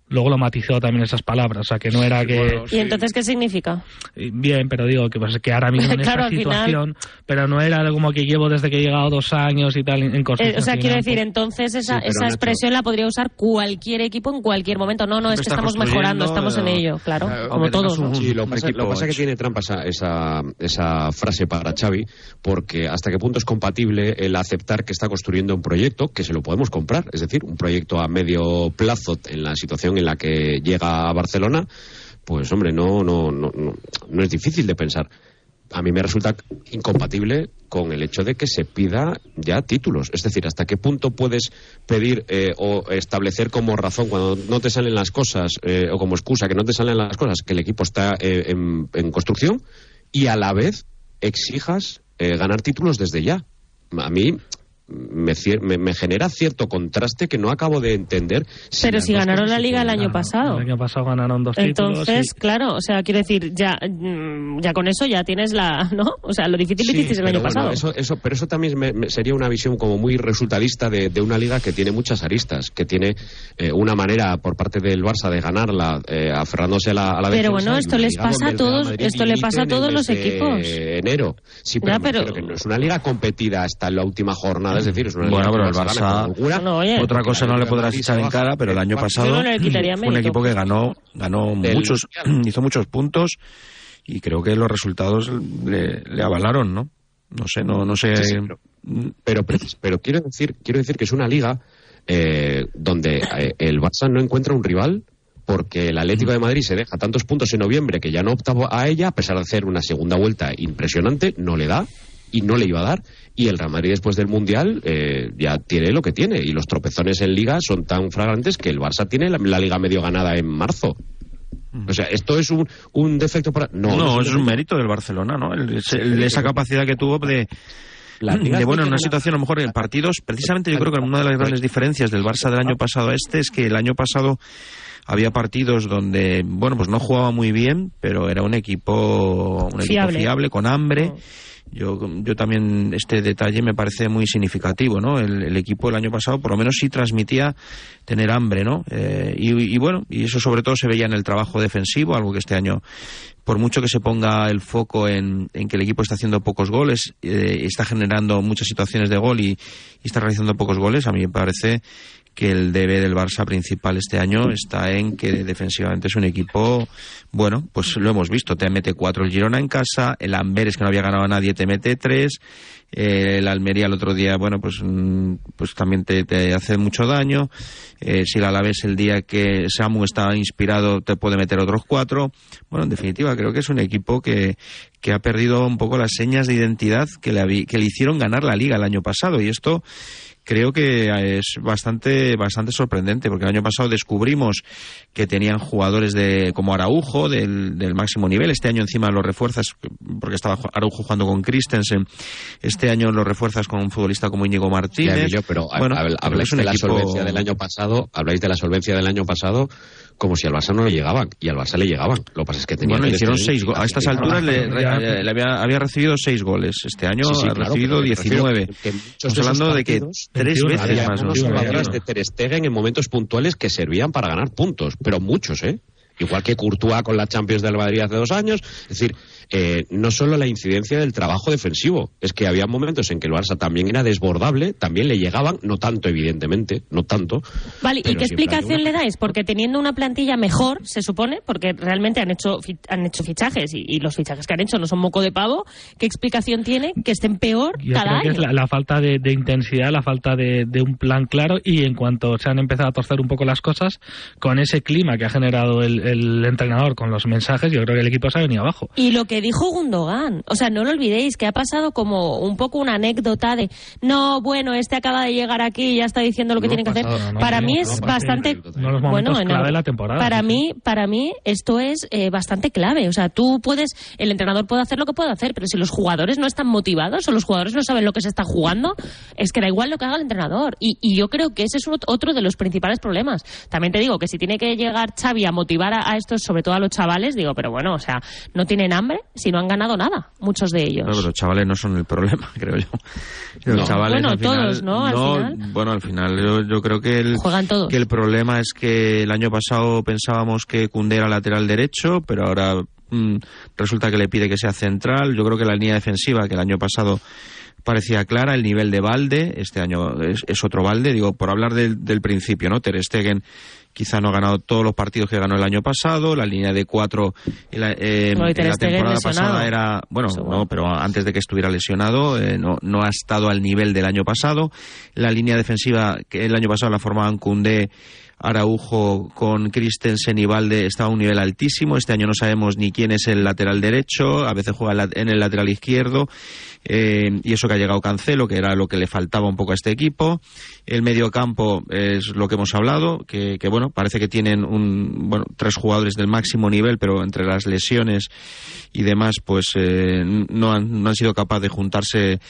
Luego lo matizó también esas palabras, o sea, que no era que... ¿Y entonces qué significa? Bien, pero digo que, pues, que ahora mismo en Claro, esta al final- situación, pero no era como que llevo desde que he llegado dos años y tal en, en Eh, construcción. o sea, quiero decir, poco- entonces esa, Sí, esa expresión la podría usar cualquier equipo en cualquier momento. No, no, es que estamos mejorando, estamos en eh, ello, claro, Aunque como tengas todos. un- ¿no? Sí, lo, un pasa, lo pasa que hecho. tiene trampa esa, esa, esa frase para Xavi, porque hasta qué punto es compatible el aceptar que está construyendo un proyecto que se lo podemos comprar, es decir, un proyecto a medio plazo en la situación en la que llega a Barcelona, pues hombre, no, no, no, no, es difícil de pensar. A mí me resulta incompatible con el hecho de que se pida ya títulos. Es decir, hasta qué punto puedes pedir eh, o establecer como razón cuando no te salen las cosas eh, o como excusa que no te salen las cosas que el equipo está eh, en, en construcción y a la vez exijas eh, ganar títulos desde ya. A mí me, cier- me- me genera cierto contraste que no acabo de entender. Pero si ganaron la liga el año pasado. El año pasado ganaron dos títulos. Entonces, y- claro, o sea, quiero decir, ya, mm, ya con eso ya tienes la, ¿no? O sea, lo difícil lo Sí, hiciste el año bueno, pasado. Eso, eso, pero eso también me- me- sería una visión como muy resultadista de, de una liga que tiene muchas aristas, que tiene eh, una manera por parte del Barça de ganarla eh, aferrándose a la, a la Pero defensa, bueno, esto les pasa a todos- esto le pasa a todos los equipos. enero. Sí, pero, Ya, me pero- refiero que no es una liga competida hasta la última jornada, es decir, es una Bueno, pero el Barça, holgura, No, oye. otra cosa no le podrás echar en cara, pero el año pasado fue un equipo que ganó, ganó muchos, hizo muchos puntos y creo que los resultados le, le avalaron, ¿no? No sé, no, no sé. Sí, sí, pero, pero, pero quiero decir quiero decir que es una liga eh, donde eh, el Barça no encuentra un rival porque el Atlético de Madrid se deja tantos puntos en noviembre que ya no opta a ella a pesar de hacer una segunda vuelta impresionante no le da y no le iba a dar. Y el Real Madrid después del Mundial eh, ya tiene lo que tiene. Y los tropezones en Liga son tan flagrantes que el Barça tiene la, la Liga medio ganada en marzo. O sea, esto es un, un defecto para... No, No, no eso es un mérito del Barcelona, ¿no? El- el- esa capacidad que tuvo de, de es bueno, en una situación a lo mejor en partidos, precisamente yo creo que una de las grandes diferencias del Barça del año pasado a este es que el año pasado había partidos donde, bueno, pues no jugaba muy bien, pero era un equipo, un equipo Fiable. fiable, con hambre. Yo, yo también este detalle me parece muy significativo, ¿no? El, el equipo el año pasado por lo menos sí transmitía tener hambre, ¿no? Eh, y, y bueno, y eso sobre todo se veía en el trabajo defensivo, algo que este año, por mucho que se ponga el foco en, en que el equipo está haciendo pocos goles, eh, está generando muchas situaciones de gol y, está realizando pocos goles, a mí me parece que el debe del Barça principal este año está en que defensivamente es un equipo, bueno, pues lo hemos visto, te mete cuatro el Girona en casa, el Amberes que no había ganado a nadie te mete tres, eh, el Almería el otro día, bueno, pues, mm, pues también te, hace mucho daño, eh, si el Alavés el día que Samu está inspirado te puede meter otros cuatro, bueno, en definitiva creo que es un equipo que, que ha perdido un poco las señas de identidad que le, que le hicieron ganar la liga el año pasado. Y esto creo que es bastante bastante sorprendente porque el año pasado descubrimos que tenían jugadores de como Araujo del, del máximo nivel. Este año encima lo refuerzas porque estaba Araujo jugando con Christensen. Este año lo refuerzas con un futbolista como Íñigo Ya, Martínez yo, pero Bueno, habláis de la equipo- solvencia del año pasado, habláis de la solvencia del año pasado como si al Barça no le llegaban y al Barça le llegaban. Lo que pasa es que tenían Bueno, que hicieron seis goles. A estas alturas le, le- le había, había recibido seis goles. Este año Sí, sí, ha claro, recibido pero me refiero 19. que muchos Estamos hablando de que tres 21, veces más. unos ¿no? jugadores de Ter Stegen en momentos puntuales que servían para ganar puntos, pero muchos, ¿eh? Igual que Courtois con la Champions del Madrid hace dos años. Es decir, eh, no solo la incidencia del trabajo defensivo, es que había momentos en que el Barça también era desbordable, también le llegaban, no tanto evidentemente, no tanto. Vale, ¿y qué explicación le dais? Porque teniendo una plantilla mejor, se supone, porque realmente han hecho fi- han hecho fichajes y, y los fichajes que han hecho no son moco de pavo, ¿qué explicación tiene que estén peor Yo cada creo que año? es la, la falta de, de intensidad, la falta de, de un plan claro y en cuanto se han empezado a torcer un poco las cosas, con ese clima que ha generado el, el entrenador con los mensajes, yo creo que el equipo se ha venido abajo. Y lo que que dijo Gundogan. O sea, no lo olvidéis, que ha pasado como un poco una anécdota de, no, bueno, este acaba de llegar aquí y ya está diciendo lo que tiene que hacer. no, para no, mí no, es bastante... En clave de la temporada. Para mí, para mí esto es eh, bastante clave. O sea, tú puedes, el entrenador puede hacer lo que puede hacer, pero si los jugadores no están motivados o los jugadores no saben lo que se está jugando, es que da igual lo que haga el entrenador. Y, y yo creo que ese es ot- otro de los principales problemas. También te digo que si tiene que llegar Xavi a motivar a, a estos, sobre todo a los chavales, digo, pero bueno, o sea, no tienen hambre si no han ganado nada, muchos de ellos. No, pero los chavales no son el problema, creo yo. Los No. chavales Bueno, al final, todos, ¿no? Al final. Bueno, al final yo, yo creo que el, Juegan todos. que el problema es que el año pasado pensábamos que Cundé era lateral derecho, pero ahora mm, resulta que le pide que sea central. Yo creo que la línea defensiva, que el año pasado parecía clara, el nivel de Valde, este año es, es otro Valde, digo, por hablar del, del principio, ¿no? Ter Stegen quizá no ha ganado todos los partidos que ganó el año pasado, la línea de cuatro en la, eh, en la temporada lesionado. pasada era, bueno, no, pero antes de que estuviera lesionado, eh, no, no ha estado al nivel del año pasado. La línea defensiva que el año pasado la formaban Cundé, Araujo con Christensen y Valde estaba a un nivel altísimo. Este año no sabemos ni quién es el lateral derecho, a veces juega en el lateral izquierdo. Eh, y eso que ha llegado Cancelo, que era lo que le faltaba un poco a este equipo. El medio campo es lo que hemos hablado, que, bueno, parece que tienen un, bueno, tres jugadores del máximo nivel, pero entre las lesiones y demás, pues eh, no, han, no han sido capaces de juntarse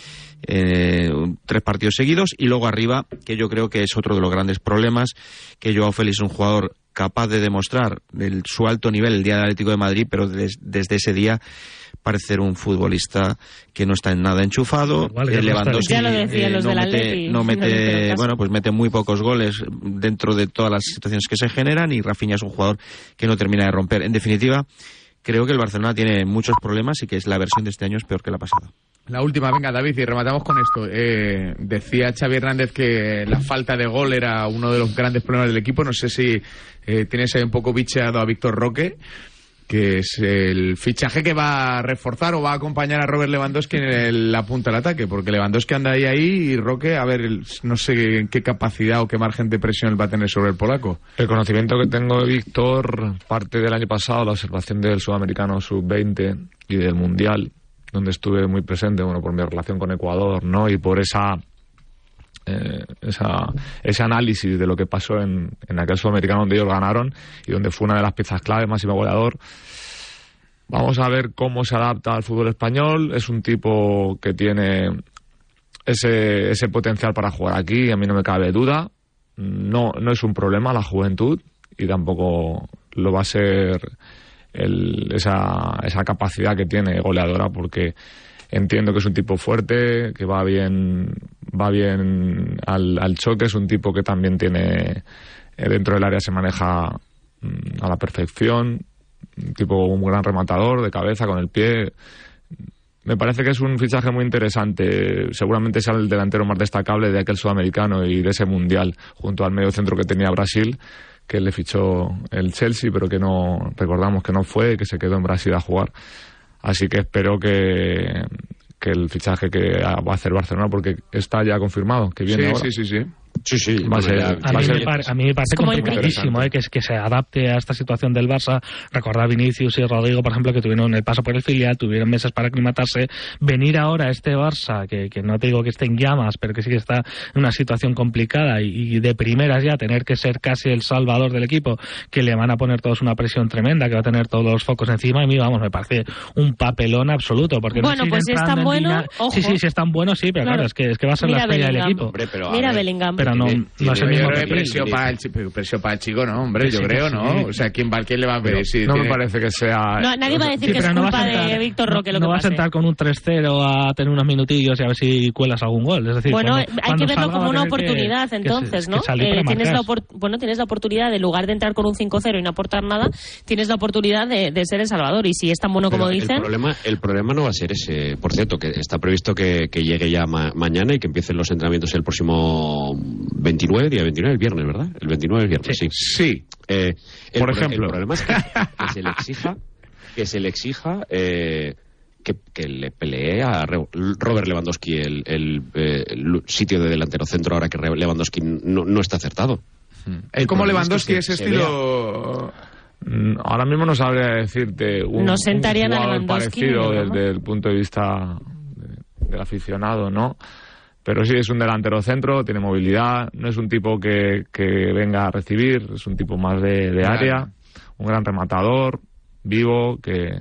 eh, tres partidos seguidos. Y luego arriba, que yo creo que es otro de los grandes problemas, que Joao Félix es un jugador capaz de demostrar el- su alto nivel el día del Atlético de Madrid, pero des- desde ese día parece ser un futbolista que no está en nada enchufado. Igual, ya Eh. Lewandowski Ya lo eh, los no del mete, no bueno, pues mete muy pocos goles dentro de todas las situaciones que se generan y Rafinha es un jugador que no termina de romper. En definitiva, creo que el Barcelona tiene muchos problemas y que es la versión de este año es peor que la pasada. La última, venga, David, y rematamos con esto. Eh, decía Xavi Hernández que la falta de gol era uno de los grandes problemas del equipo. No sé si eh, tienes ahí un poco bicheado a Víctor Roque, que es el fichaje que va a reforzar o va a acompañar a Robert Lewandowski en el- la punta del ataque, porque Lewandowski anda ahí ahí y Roque, a ver, no sé qué capacidad o qué margen de presión va a tener sobre el polaco. El conocimiento que tengo de Víctor parte del año pasado, la observación del sudamericano sub-20 y del mundial, donde estuve muy presente, bueno, por mi relación con Ecuador, ¿no? Y por esa, eh, esa ese análisis de lo que pasó en, en aquel sudamericano donde ellos ganaron y donde fue una de las piezas clave, máximo goleador. Vamos a ver cómo se adapta al fútbol español. Es un tipo que tiene ese, ese potencial para jugar aquí, a mí no me cabe duda. No, no es un problema la juventud y tampoco lo va a ser el- esa, esa capacidad que tiene goleadora porque entiendo que es un tipo fuerte, que va bien, va bien al, al choque, es un tipo que también tiene eh, dentro del área se maneja mm, a la perfección, un tipo un gran rematador de cabeza con el pie. Me parece que es un fichaje muy interesante. Seguramente sea el delantero más destacable de aquel sudamericano y de ese mundial, junto al medio centro que tenía Brasil, que le fichó el Chelsea, pero que no recordamos que no fue, que se quedó en Brasil a jugar. Así que espero que, que el fichaje que va a hacer Barcelona, porque está ya confirmado, que viene sí, ahora. sí, sí, sí. Sí, sí. Va a ser- A va a mí, ser- me pare- a mí me parece complicadísimo eh, que, se adapte a esta situación del Barça. Recordar Vinicius y Rodrigo, por ejemplo, que tuvieron el paso por el filial, tuvieron meses para aclimatarse. Venir ahora a este Barça, que, que no te digo que esté en llamas, pero que sí que está en una situación complicada y, y de primeras ya tener que ser casi el salvador del equipo, que le van a poner todos una presión tremenda, que va a tener todos los focos encima. Y a mí, vamos, me parece un papelón absoluto. Porque no Bueno, pues si es tan en bueno, ojo. Sí, sí, si es tan bueno, sí, pero claro, Claro. es, que, es que va a ser Mira la estrella del equipo. Hombre, pero a Mira Bellingham. Pero no, no es el mismo Yo que presión para el, presión para el chico, no, hombre, Que yo sí, que creo, sí. ¿no? O sea, ¿quién va, quién le va a pedir? Si no me tiene- parece que sea... No, nadie va a decir Sí, que es no culpa a entrar- de Víctor Roque lo no que vas a pase. entrar con un 3-0 a tener unos minutillos y a ver si cuelas algún gol. Es decir, Bueno, cuando- hay cuando que verlo salga como va a una que- oportunidad, que- entonces, que ¿no? para Eh, tienes la bueno, tienes la oportunidad, de, en lugar de entrar con un 5-0 y no aportar nada, tienes la oportunidad de, de ser el Salvador. Y si es tan bueno como Pero dicen, El problema, el problema no va a ser ese. Por cierto, que está previsto que, que llegue ya ma- mañana y que empiecen los entrenamientos el próximo 29, día 29, el viernes, ¿verdad? El 29 es viernes, sí. Sí. Eh, el Por ejemplo. El problema es que, que se le exija, que se le exija eh, que, que le pelee a Re- Robert Lewandowski el, el, eh, el sitio de delantero centro ahora que Re- Lewandowski no, no está acertado. Es como problema es que Lewandowski, se estilo... Mm, Ahora mismo no sabría decirte un, No sentarían un jugador parecido desde el punto de vista de- del aficionado, ¿no? Pero sí, es un delantero centro, tiene movilidad, no es un tipo que, que venga a recibir, es un tipo más de, de área, un gran rematador, vivo, que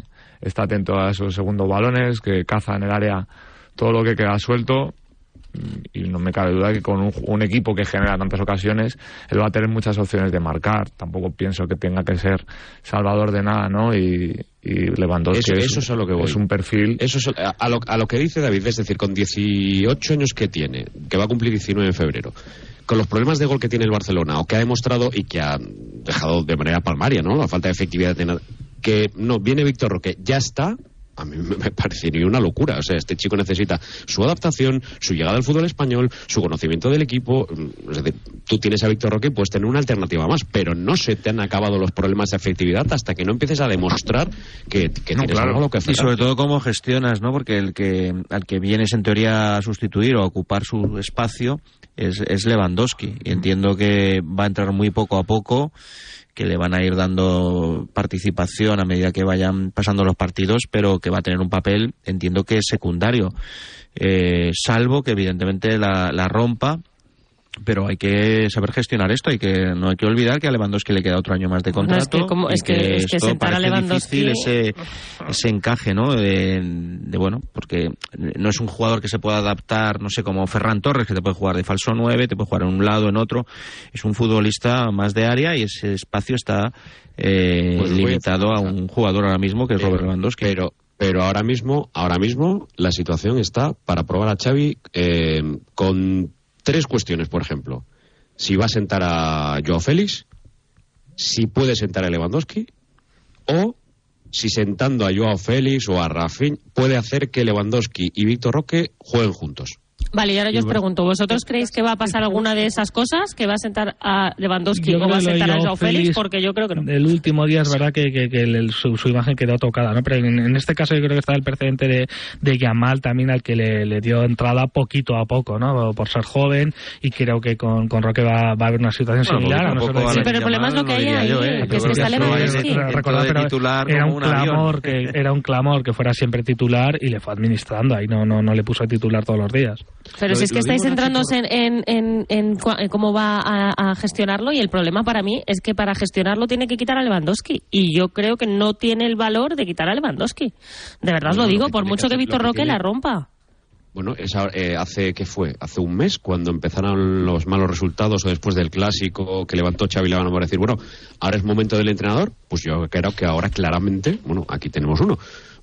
está atento a esos segundos balones, que caza en el área todo lo que queda suelto y no me cabe duda que con un, un equipo que genera tantas ocasiones, él va a tener muchas opciones de marcar. Tampoco pienso que tenga que ser salvador de nada, ¿no? Y, y Lewandowski Eso, es, eso es a lo que voy. es un perfil... Eso es a, a lo, a lo que dice David, es decir, con 18 años que tiene, que va a cumplir 19 en febrero, con los problemas de gol que tiene el Barcelona, o que ha demostrado y que ha dejado de manera palmaria, ¿no? La falta de efectividad de. Que no, viene Víctor Roque, ya está. A mí me parecería una locura. O sea, este chico necesita su adaptación, su llegada al fútbol español, su conocimiento del equipo. Mm, Es decir, tú tienes a Víctor Roque, puedes tener una alternativa más, pero no se te han acabado los problemas de efectividad hasta que no empieces a demostrar que, que tienes algo a lo que Y aferrarte. sobre todo cómo gestionas, ¿no? Porque el que al que vienes en teoría a sustituir o a ocupar su espacio es, es Lewandowski. Y entiendo que va a entrar muy poco a poco, que le van a ir dando participación a medida que vayan pasando los partidos, pero que va a tener un papel, entiendo que es secundario. Eh, salvo que evidentemente la, la rompa pero hay que saber gestionar esto hay que no hay que olvidar que a Lewandowski le queda otro año más de No, es contrato que como- y es que- es que esto sentar a parece Lewandowski- difícil ese, ese encaje no de, de, bueno porque no es un jugador que se pueda adaptar no sé como Ferran Torres que te puede jugar de falso 9 te puede jugar en un lado en otro. Es un futbolista más de área y ese espacio está eh, Pues limitado a un jugador ahora mismo que es Robert Lewandowski. pero pero ahora mismo ahora mismo la situación está para probar a Xavi eh, con tres cuestiones por ejemplo. Si va a sentar a Joao Félix si puede sentar a Lewandowski o si sentando a Joao Félix o a Rafinha puede hacer que Lewandowski y Víctor Roque jueguen juntos Vale, y ahora yo os pregunto, ¿vosotros creéis que va a pasar alguna de esas cosas? ¿Que va a sentar a Lewandowski Yo o va a sentar a Joao Félix? Porque yo creo que no. El último día es verdad que, que- que el- su, su imagen quedó tocada, ¿no? Pero en, en este caso yo creo que está el precedente de, de Yamal también al que le, le dio entrada poquito a poco, ¿no? Por ser joven y creo que con, con Roque va, va a haber una situación Bueno, similar. a no poco a haber pero el problema es lo que hay ahí, yo, ¿eh? que es que está sí, Lewandowski. era un clamor que era un clamor que fuera siempre titular y le fue administrando ahí no no no le puso a titular todos los días Pero Lo- si es que estáis centrándose en, en, en- en cómo va a, a gestionarlo y el problema para mí es que para gestionarlo tiene que quitar a Lewandowski y yo creo que no tiene el valor de quitar a Lewandowski. De verdad os No, lo digo, por mucho que Víctor Roque tiene- la rompa. Bueno, esa, eh, hace ¿qué fue? Hace un mes cuando empezaron los malos resultados o después del clásico que levantó Xavi Levano para decir, bueno, ahora es momento del entrenador. Pues yo creo que ahora claramente, bueno, aquí tenemos uno.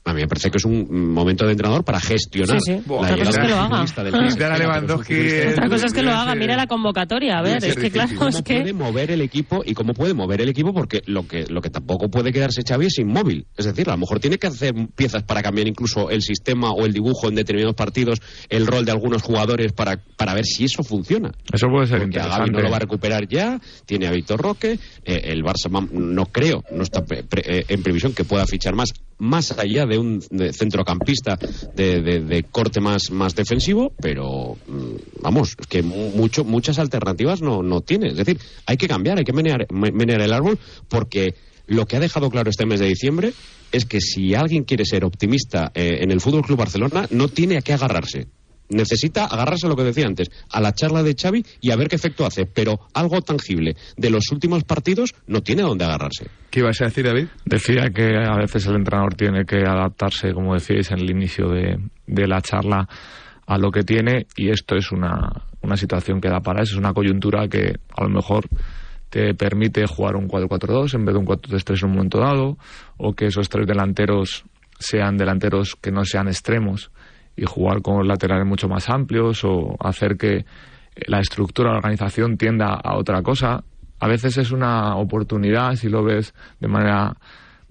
A mí me parece que es un momento de entrenador para gestionar Sí, sí. la Otra cosa llegada es que lo haga. del a Lewandowski Otra cosa es que lo haga, mira la convocatoria, a ver, es que claro, ¿Cómo es que... puede mover el equipo y cómo puede mover el equipo? Porque lo que, lo que tampoco puede quedarse Xavi es inmóvil. Es decir, a lo mejor tiene que hacer piezas para cambiar incluso el sistema o el dibujo en determinados partidos, el rol de algunos jugadores para, para ver si eso funciona. Eso puede ser Porque a interesante. no lo va a recuperar ya, tiene a Víctor Roque, eh, el Barça no creo, no está pre- pre- eh, en previsión que pueda fichar más, más allá de un de centrocampista de, de- corte más, más defensivo, pero mm, vamos, es que mu- mucho, muchas alternativas no, no tiene. Es decir, hay que cambiar, hay que menear, me- menear el árbol, porque lo que ha dejado claro este mes de diciembre es que si alguien quiere ser optimista eh, en el Fútbol Club Barcelona, no tiene a qué agarrarse necesita agarrarse a lo que decía antes, a la charla de Xavi y a ver qué efecto hace, pero algo tangible de los últimos partidos no tiene a dónde agarrarse. ¿Qué ibas a decir, David? Decía que a veces el entrenador tiene que adaptarse, como decíais en el inicio de, de la charla, a lo que tiene y esto es una, una situación que da para eso, es una coyuntura que a lo mejor te permite jugar un 4-4-2 en vez de un 4-3-3 en un momento dado o que esos tres delanteros sean delanteros que no sean extremos y jugar con laterales mucho más amplios o hacer que la estructura de la organización tienda a otra cosa. A veces es una oportunidad, si lo ves de manera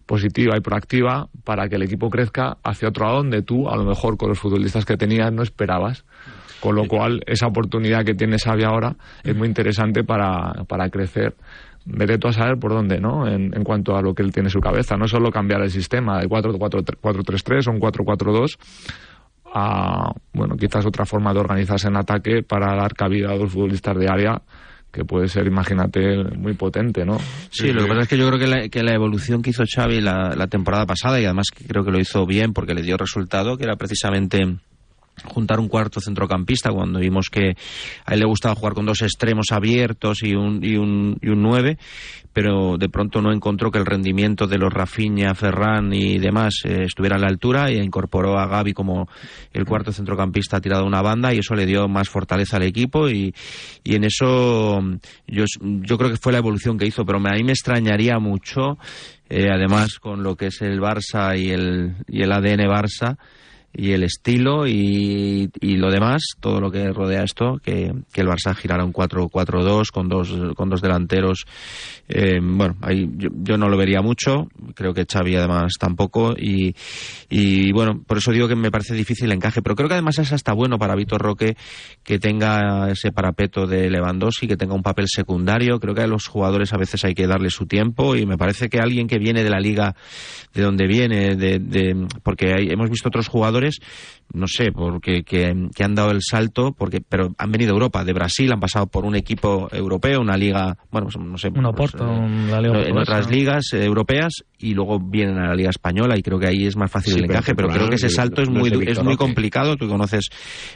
positiva y proactiva, para que el equipo crezca hacia otro lado donde tú, a lo mejor con los futbolistas que tenías, no esperabas. Con lo cual, esa oportunidad que tiene Xavi ahora es muy interesante para, para crecer. Veré tú a saber por dónde, ¿no? En, en cuanto a lo que él tiene en su cabeza. No solo cambiar el sistema de 4-4-3 o un 4-4-2 a, bueno, quizás otra forma de organizarse en ataque para dar cabida a dos futbolistas de área que puede ser, imagínate, muy potente, ¿no? Sí, lo que pasa es que yo creo que la, que la evolución que hizo Xavi la, la temporada pasada, y además creo que lo hizo bien porque le dio resultado, que era precisamente juntar un cuarto centrocampista cuando vimos que a él le gustaba jugar con dos extremos abiertos y un, y un, y un nueve pero de pronto no encontró que el rendimiento de los Rafinha, Ferran y demás eh, estuviera a la altura y incorporó a Gaby como el cuarto centrocampista tirado a una banda y eso le dio más fortaleza al equipo y, y en eso yo, yo creo que fue la evolución que hizo, pero a mí me extrañaría mucho, eh, además con lo que es el Barça y el, y el ADN Barça, y el estilo y, y, lo demás, todo lo que rodea esto, que, que el Barça girara un 4-4-2 con dos, con dos delanteros. Eh, bueno, ahí yo, yo, no lo vería mucho, creo que Xavi además tampoco y, y bueno, por eso digo que me parece difícil el encaje, pero creo que además es hasta bueno para Vitor Roque que tenga ese parapeto de Lewandowski, que tenga un papel secundario, creo que a los jugadores a veces hay que darle su tiempo y me parece que alguien que viene de la liga de donde viene, de, de porque hay, hemos visto otros jugadores no sé, porque que, que, han dado el salto, porque pero han venido a Europa, de Brasil, han pasado por un equipo europeo, una liga, bueno, pues, no sé, un Oporto, pues, eh, liga en otras ligas eh, europeas y luego vienen a la liga española y creo que ahí es más fácil sí, el encaje, pero, pero creo que ese salto es muy es muy complicado, tú conoces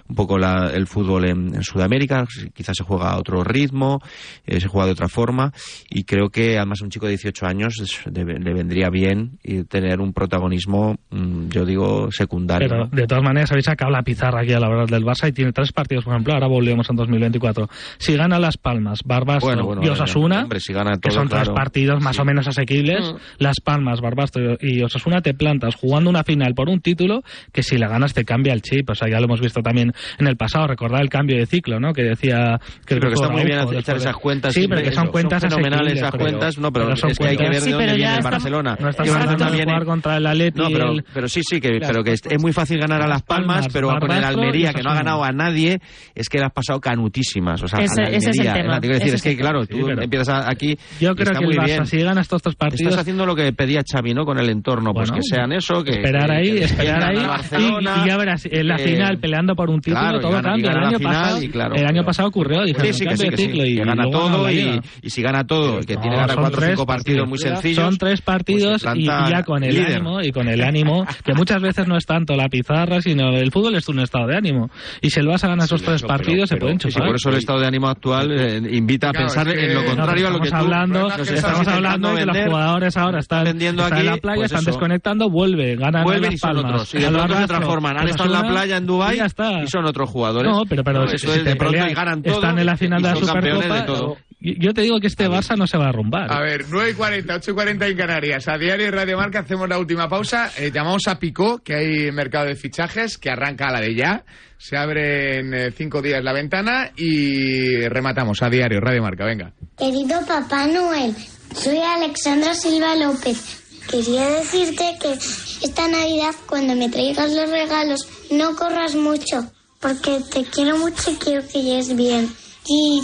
un poco la, el fútbol en, en, Sudamérica, quizás se juega a otro ritmo, eh, se juega de otra forma y creo que además un chico de 18 años le, le vendría bien y tener un protagonismo, mm, yo digo, secundario. Pero, de todas maneras, habéis sacado la pizarra aquí a la hora del Barça y tiene tres partidos, por ejemplo, ahora volvemos en 2024. Si gana Las Palmas, Barbastro bueno, bueno, y Osasuna, hombre, si gana todo, que son claro. tres partidos más sí. o menos asequibles, mm. Las Palmas, Barbastro y Osasuna te plantas jugando una final por un título que si la ganas te cambia el chip. O sea, ya lo hemos visto también en el pasado, recordar el cambio de ciclo, ¿no? Que decía que, sí, pero que está muy bien echar esas cuentas. Sí, pero que son cuentas son fenomenales esas cuentas, no, pero, pero son es que hay que ver sí, de dónde viene el Barcelona. No estás jugar contra el Atleti. No, pero, pero sí, sí, que, pero que es, es muy fácil ganar a Las Palmas, pero con el Almería, que no ha ganado a nadie, es que le has pasado canutísimas. O sea, ese, a la ese es el Almería, tema. Te quiero decir, Ese es que, el claro, tú Sí, pero- empiezas aquí. Yo creo está que el muy Barça, bien. si gana estos dos partidos, Estás haciendo lo que pedía Xavi, ¿no? Con el entorno, pues Bueno, que sean eso, que esperar ahí, que esperar ahí Barcelona, y, y ya verás en la que- final peleando por un título Claro, todo gana- cambia. El año final, pasado, claro, el año pasado ocurrió, dijeron, Sí, sí, que sí, que sí, ciclo y que gana todo y, y si gana todo, que tiene son cuatro o tres cinco partidos muy sencillos. Son tres partidos pues se y, ya con el ánimo y con el ánimo que muchas veces no es tanto la pizarra, sino el fútbol es un estado de ánimo. Y si el Barça gana esos tres partidos se pueden chupar. por eso el estado de ánimo actual eh, invita a pensar es que- en lo contrario a lo que estamos tú hablando, nos estamos hablando de que los jugadores ahora están, vendiendo están en aquí, la playa, pues están eso. desconectando, vuelven, ganan Vuelven las y son palmas. otros. Y de pronto se transforman. Han estado en la playa en Dubái y ya está. y son otros jugadores. No, pero, pero No, si- de pronto ganan todo. están en la final de la Supercopa. Yo te digo que este Barça no se va a arrumbar. A ver, 9 y 40, 8 y 40 en Canarias. A diario y Radio Marca hacemos la última pausa. Eh, llamamos a Picó, que hay mercado de fichajes, que arranca a la de ya. Se abre en eh, cinco días la ventana y rematamos a diario, Radio Marca, venga. Querido Papá Noel, soy Alexandra Silva López. Quería decirte que esta Navidad, cuando me traigas los regalos, no corras mucho, porque te quiero mucho y quiero que llegues bien. Y,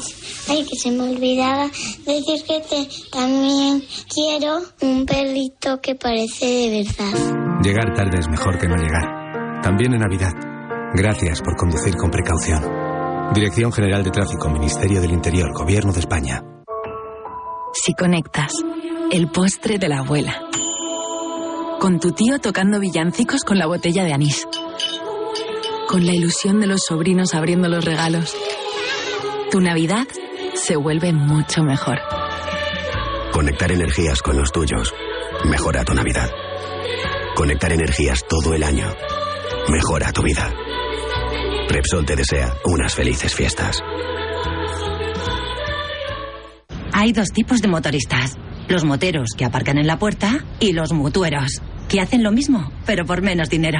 ay, que se me olvidaba decir que te, también quiero un perrito que parece de verdad. Llegar tarde es mejor que no llegar. También en Navidad. Gracias por conducir con precaución. Dirección General de Tráfico, Ministerio del Interior, Gobierno de España. Si conectas, el postre de la abuela. Con tu tío tocando villancicos con la botella de anís. Con la ilusión de los sobrinos abriendo los regalos. Tu Navidad se vuelve mucho mejor. Conectar energías con los tuyos mejora tu Navidad. Conectar energías todo el año mejora tu vida. Repsol te desea unas felices fiestas. Hay dos tipos de motoristas. Los moteros que aparcan en la puerta y los mutueros, que hacen lo mismo, pero por menos dinero.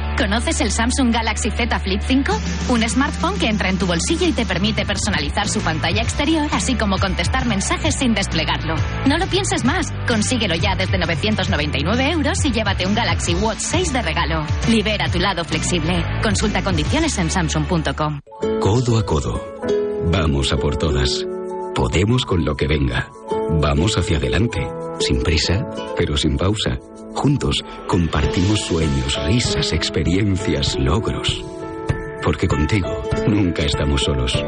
¿Conoces el Samsung Galaxy Z Flip 5? Un smartphone que entra en tu bolsillo y te permite personalizar su pantalla exterior, así como contestar mensajes sin desplegarlo. No lo pienses más. Consíguelo ya desde 999 euros y llévate un Galaxy Watch 6 de regalo. Libera tu lado flexible. Consulta condiciones en samsung.com. Codo a codo. Vamos a por todas. Podemos con lo que venga. Vamos hacia adelante, sin prisa, pero sin pausa. Juntos compartimos sueños, risas, experiencias, logros. Porque contigo nunca estamos solos.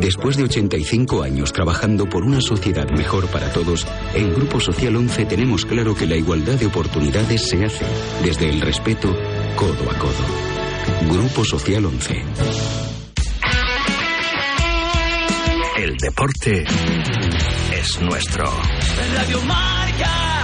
Después de 85 años trabajando por una sociedad mejor para todos, en Grupo Social 11 tenemos claro que la igualdad de oportunidades se hace desde el respeto codo a codo. Grupo Social 11. El deporte es nuestro. Radio Marca.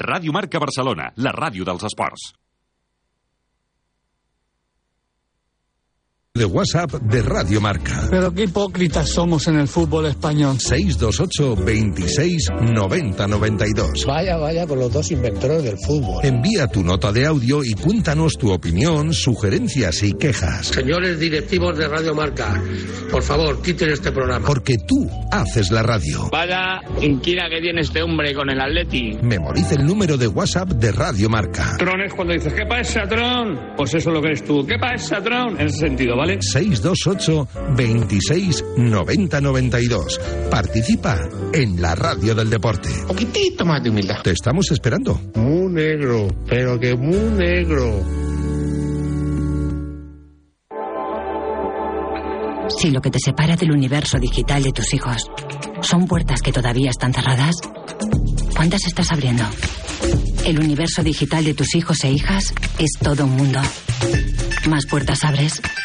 Ràdio Marca Barcelona, la ràdio dels esports. De WhatsApp de Radio Marca. Pero qué hipócritas somos en el fútbol español. 628 26 90 92. Vaya, vaya con los dos inventores del fútbol. Envía tu nota de audio y cuéntanos tu opinión, sugerencias y quejas. Señores directivos de Radio Marca, por favor, quiten este programa. Porque tú haces la radio. Vaya inquina que tiene este hombre con el Atleti. Memoriza el número de WhatsApp de Radio Marca. Tron es cuando dices, ¿qué pasa, Tron? Pues eso es lo que eres tú. ¿Qué pasa, Tron? En ese sentido, ¿vale? 628 26 90 92. Participa en la radio del deporte. Poquitito más de humildad. Te estamos esperando. Muy negro, pero que muy negro. Si lo que te separa del universo digital de tus hijos son puertas que todavía están cerradas, ¿cuántas estás abriendo? El universo digital de tus hijos e hijas es todo un mundo. Más puertas abres,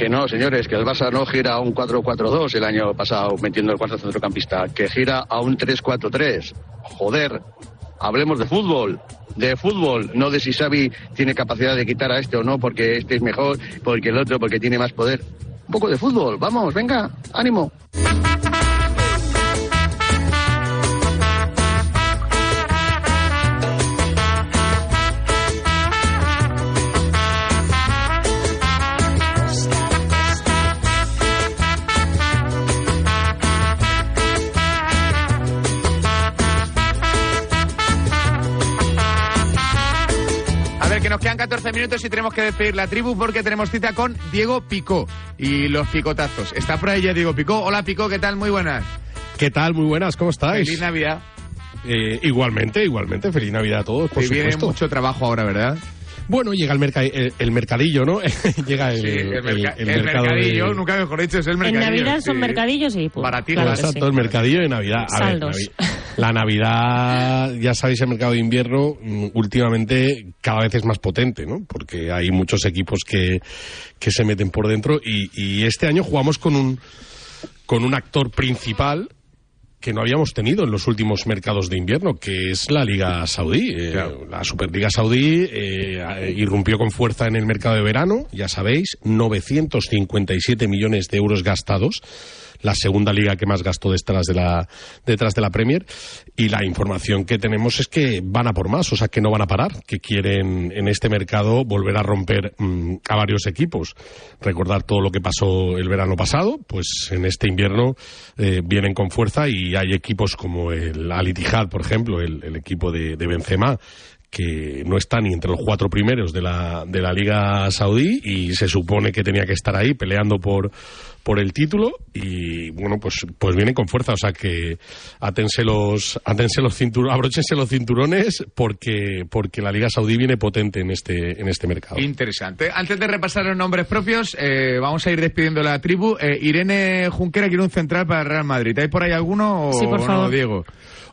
Que no, señores, que el Barça no gira a un 4-4-2 el año pasado metiendo el cuarto centrocampista, que gira a un 3-4-3. Joder, hablemos de fútbol, de fútbol, no de si Xavi tiene capacidad de quitar a este o no, porque este es mejor, porque el otro, porque tiene más poder. Un poco de fútbol, vamos, venga, ánimo. 14 minutos y tenemos que despedir la tribu porque tenemos cita con Diego Picó y los picotazos. Está por ahí ya Diego Picó. Hola Picó, ¿qué tal? Muy buenas. ¿Qué tal? Muy buenas, ¿cómo estáis? Feliz Navidad. Eh, igualmente, igualmente, feliz Navidad a todos, por Te viene supuesto. mucho trabajo ahora, ¿verdad? Bueno, llega el, merca el, el mercadillo, ¿no? llega el, Sí, el, el- merca- el el mercado mercadillo, de- nunca mejor dicho, es el En mercadillo. Navidad son mercadillos y pues, Baratito, claro que Exacto, sí. el mercadillo de Navidad. A ver, Saldos. Navi- la Navidad, ya sabéis, el mercado de invierno mm, últimamente cada vez es más potente, ¿no? Porque hay muchos equipos que, que se meten por dentro y, y este año jugamos con un, con un actor principal que no habíamos tenido en los últimos mercados de invierno, que es la Liga Saudí. Eh, La Superliga Saudí eh, irrumpió con fuerza en el mercado de verano, ya sabéis, 957 millones de euros gastados, la segunda liga que más gastó detrás de la, detrás de la Premier, y la información que tenemos es que van a por más, o sea, que no van a parar, que quieren en este mercado volver a romper mm, a varios equipos. Recordar todo lo que pasó el verano pasado, pues en este invierno eh, vienen con fuerza y hay equipos como el Al Ittihad, por ejemplo, el, equipo de, de Benzema, que no está ni entre los cuatro primeros de la, de la Liga Saudí y se supone que tenía que estar ahí peleando por, por el título y bueno, pues, pues vienen con fuerza, o sea que atense los, atense los cinturones, abróchense los cinturones porque, porque la Liga Saudí viene potente en este, en este mercado. Interesante. Antes de repasar los nombres propios, eh, vamos a ir despidiendo la tribu. Eh, Irene Junquera quiere un central para el Real Madrid. ¿Hay por ahí alguno o Sí, por no, favor. Diego?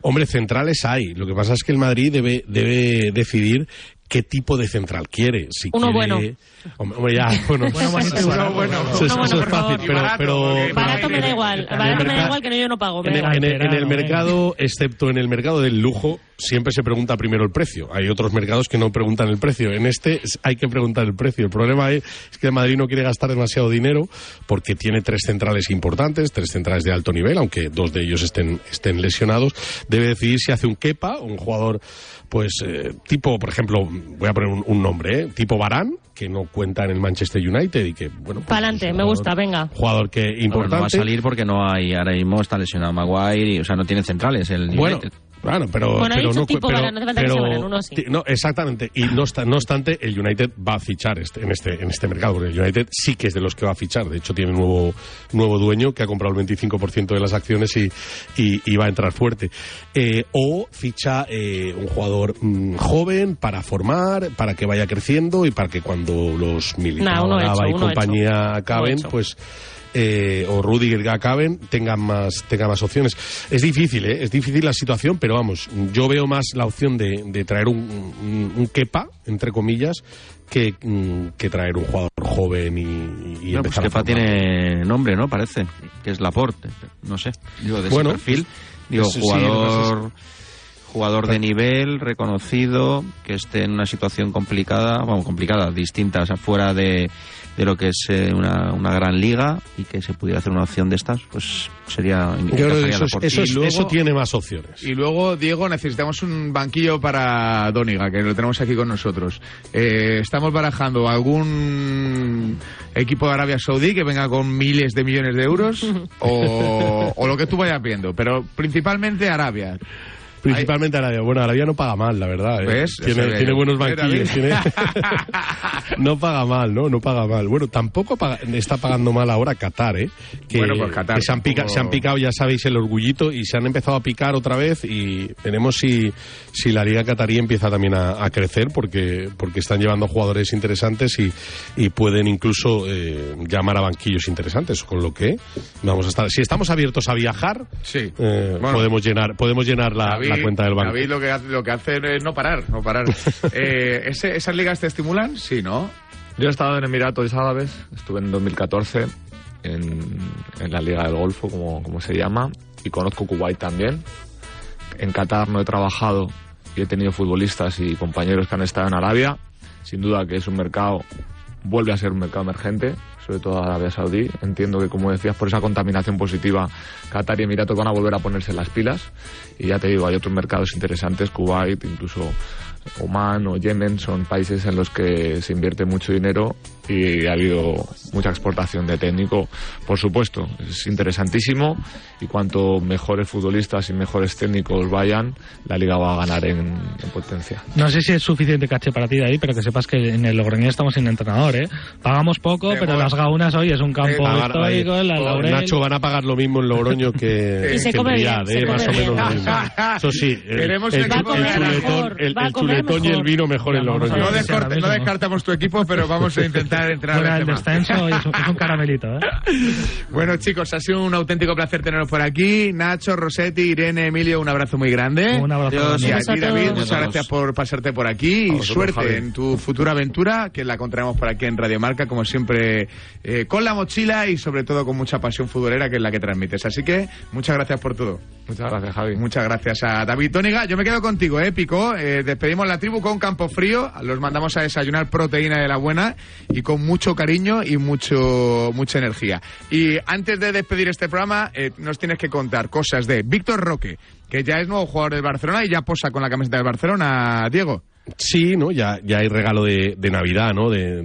Hombre, centrales hay. Lo que pasa es que el Madrid debe, debe decidir qué tipo de central quiere. Si Uno quiere- bueno. Hombre, ya, bueno, Bueno, bonito, eso- uno bueno. eso- Uno bueno, eso es fácil, pero, Barato, pero- Barato me da igual. Barato me da igual que no, yo no pago. en, el- en el, en el mercado, excepto en el mercado del lujo, siempre se pregunta primero el precio. Hay otros mercados que no preguntan el precio. En este es- hay que preguntar el precio. El problema es, que el Madrid no quiere gastar demasiado dinero porque tiene tres centrales importantes, tres centrales de alto nivel, aunque dos de ellos estén, estén lesionados. Debe decidir si hace un Kepa, un jugador, pues, eh, tipo, por ejemplo, voy a poner un, un nombre, ¿eh? tipo Barán, que no cuenta en el Manchester United y que, bueno, pues, Pa'lante, me gusta, venga. jugador que Bueno, importante. no va a salir porque no hay, ahora mismo está lesionado Maguire, y, o sea, no tiene centrales. El Bueno, United. Claro, pero, Bueno, pero no, tipo pero, no pero- uno sí. no, exactamente. Y no, no obstante, el United va a fichar este, en este en este mercado, porque el United sí que es de los que va a fichar. De hecho, tiene un nuevo nuevo dueño que ha comprado el 25% de las acciones y, y, y va a entrar fuerte. Eh, o ficha eh, un jugador mm, joven para formar, para que vaya creciendo y para que cuando los militares y compañía hecho. acaben, pues eh, o Rudiger acaben tengan más tengan más opciones es difícil ¿eh? es difícil la situación pero vamos yo veo más la opción de, de traer un, un, un Kepa entre comillas que, mm, que traer un jugador joven y, y Bueno, pues empezar a Kepa tiene nombre, ¿no? Parece que es Laporte. No sé. Digo, de Bueno, ese perfil. Digo, sí, jugador. Jugador de nivel, reconocido, que esté en una situación complicada, vamos, complicada, distinta, o sea, fuera de, de lo que es eh, una, una gran liga y que se pudiera hacer una opción de estas, pues sería. Yo creo que encajaría eso, es- Laporte. eso, es- Y luego- eso tiene más opciones Y luego, Diego, necesitamos un banquillo para Dóniga, que lo tenemos aquí con nosotros. Eh, estamos barajando algún equipo de Arabia Saudí que venga con miles de millones de euros o, o lo que tú vayas viendo, pero principalmente Arabia. Principalmente Arabia. Bueno, Arabia no paga mal, la verdad. ¿eh? ¿Ves? Tiene, buenos ¿Eh, banquillos. Tiene- no paga mal, ¿no? No paga mal. Bueno, tampoco paga- está pagando mal ahora Qatar, ¿eh? Que, Bueno, pues Qatar que se, han pica- se han picado, ya sabéis, el orgullito y se han empezado a picar otra vez y veremos si, si la Liga Qatarí empieza también a, a crecer porque, porque están llevando jugadores interesantes y, y pueden incluso eh, llamar a banquillos interesantes, con lo que vamos a estar... Si estamos abiertos a viajar, Sí. eh, Bueno. podemos llenar podemos llenar la, David- la cuenta del banco. David lo que, hace- lo que hace es no parar, no parar. Eh, ¿ese- ¿Esas ligas te estimulan? Sí, ¿no? Yo he estado en Emiratos Árabes, estuve en 2014 en, en la Liga del Golfo, como, como se llama, y conozco Kuwait también. En Qatar no he trabajado y he tenido futbolistas y compañeros que han estado en Arabia. Sin duda que es un mercado, vuelve a ser un mercado emergente, sobre todo Arabia Saudí. Entiendo que, como decías, por esa contaminación positiva, Qatar y Emiratos van a volver a ponerse las pilas. Y ya te digo, hay otros mercados interesantes, Kuwait, incluso Oman o Yemen, son países en los que se invierte mucho dinero y ha habido mucha exportación de técnico. Por supuesto, es interesantísimo y cuanto mejores futbolistas y mejores técnicos vayan, la liga va a ganar en, en potencia. No sé si es suficiente caché para ti de ahí, pero que sepas que en el Logroñés estamos sin entrenador, ¿eh? Pagamos poco, pero las gaunas hoy es un campo Pagar- histórico, ahí, la Laurel... Nacho van a pagar lo mismo en Logroño que, en Riyadh, ¿eh? más o bien. menos lo mismo. Eso sí, el, Queremos el, el chuletón, el, chuletón y el vino mejor en Logroño. No, descort- no descartamos tu equipo, pero vamos a intentar entrar Fuera al del tema. descenso es un, es un caramelito, ¿eh? Bueno, chicos, ha sido un auténtico placer teneros por aquí. Nacho, Rosetti, Irene, Emilio, un abrazo muy grande. Un abrazo Dios. Y a ti, David, muchas gracias por pasarte por aquí y vosotros, suerte Javi. en tu futura aventura, que la encontraremos por aquí en Radio Marca, como siempre, eh, con la mochila y sobre todo con mucha pasión futbolera, que es la que transmites. Así que, muchas gracias por todo. Muchas gracias, Javi. Muchas gracias a David Tóniga. Yo me quedo contigo, ¿eh, Pico? Eh, despedimos la tribu con Campo Frío. Los mandamos a desayunar proteína de la buena y con mucho cariño y mucho mucha energía. Y antes de despedir este programa, eh, nos tienes que contar cosas de Víctor Roque, que ya es nuevo jugador del Barcelona y ya posa con la camiseta del Barcelona, Diego. Sí, ¿no? Ya, ya hay regalo de, Navidad, ¿no? De,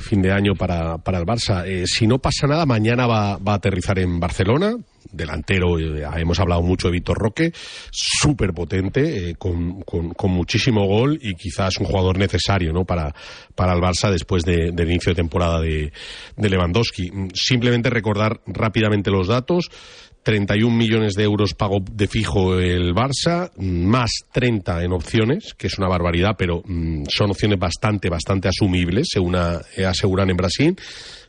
fin de año para, para el Barça. Eh, si no pasa nada, mañana va, va a aterrizar en Barcelona. Delantero, eh, hemos hablado mucho de Víctor Roque, súper potente, eh, con, con- muchísimo gol y quizás un jugador necesario, ¿no? Para, para el Barça después de- del inicio de temporada de, de Lewandowski. Mm, Simplemente recordar rápidamente los datos. 31 millones de euros pago de fijo el Barça, más 30 en opciones, que es una barbaridad, pero mm, son opciones bastante, bastante asumibles, según eh, aseguran en Brasil.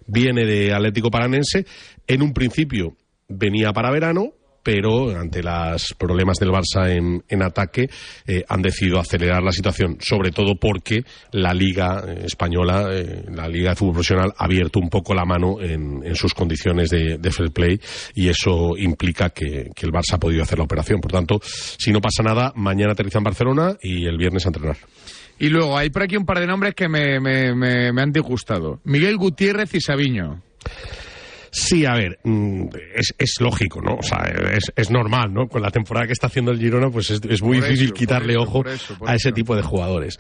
Viene de Atlético Paranense. En un principio venía para verano, pero ante los problemas del Barça en, en ataque eh, han decidido acelerar la situación, sobre todo porque la Liga eh, Española, eh, la Liga de Fútbol Profesional, ha abierto un poco la mano en, en sus condiciones de, de fair play y eso implica que, que el Barça ha podido hacer la operación. Por tanto, si no pasa nada, mañana aterriza en Barcelona y el viernes a entrenar. Y luego hay por aquí un par de nombres que me, me, me, me han disgustado. Miguel Gutiérrez y Sabiño. Sí, a ver, mm, es, es lógico, ¿no? O sea, es, es normal, ¿no? Con la temporada que está haciendo el Girona, pues es, es muy Por difícil eso, quitarle eso, ojo por eso, por a ese tipo de jugadores.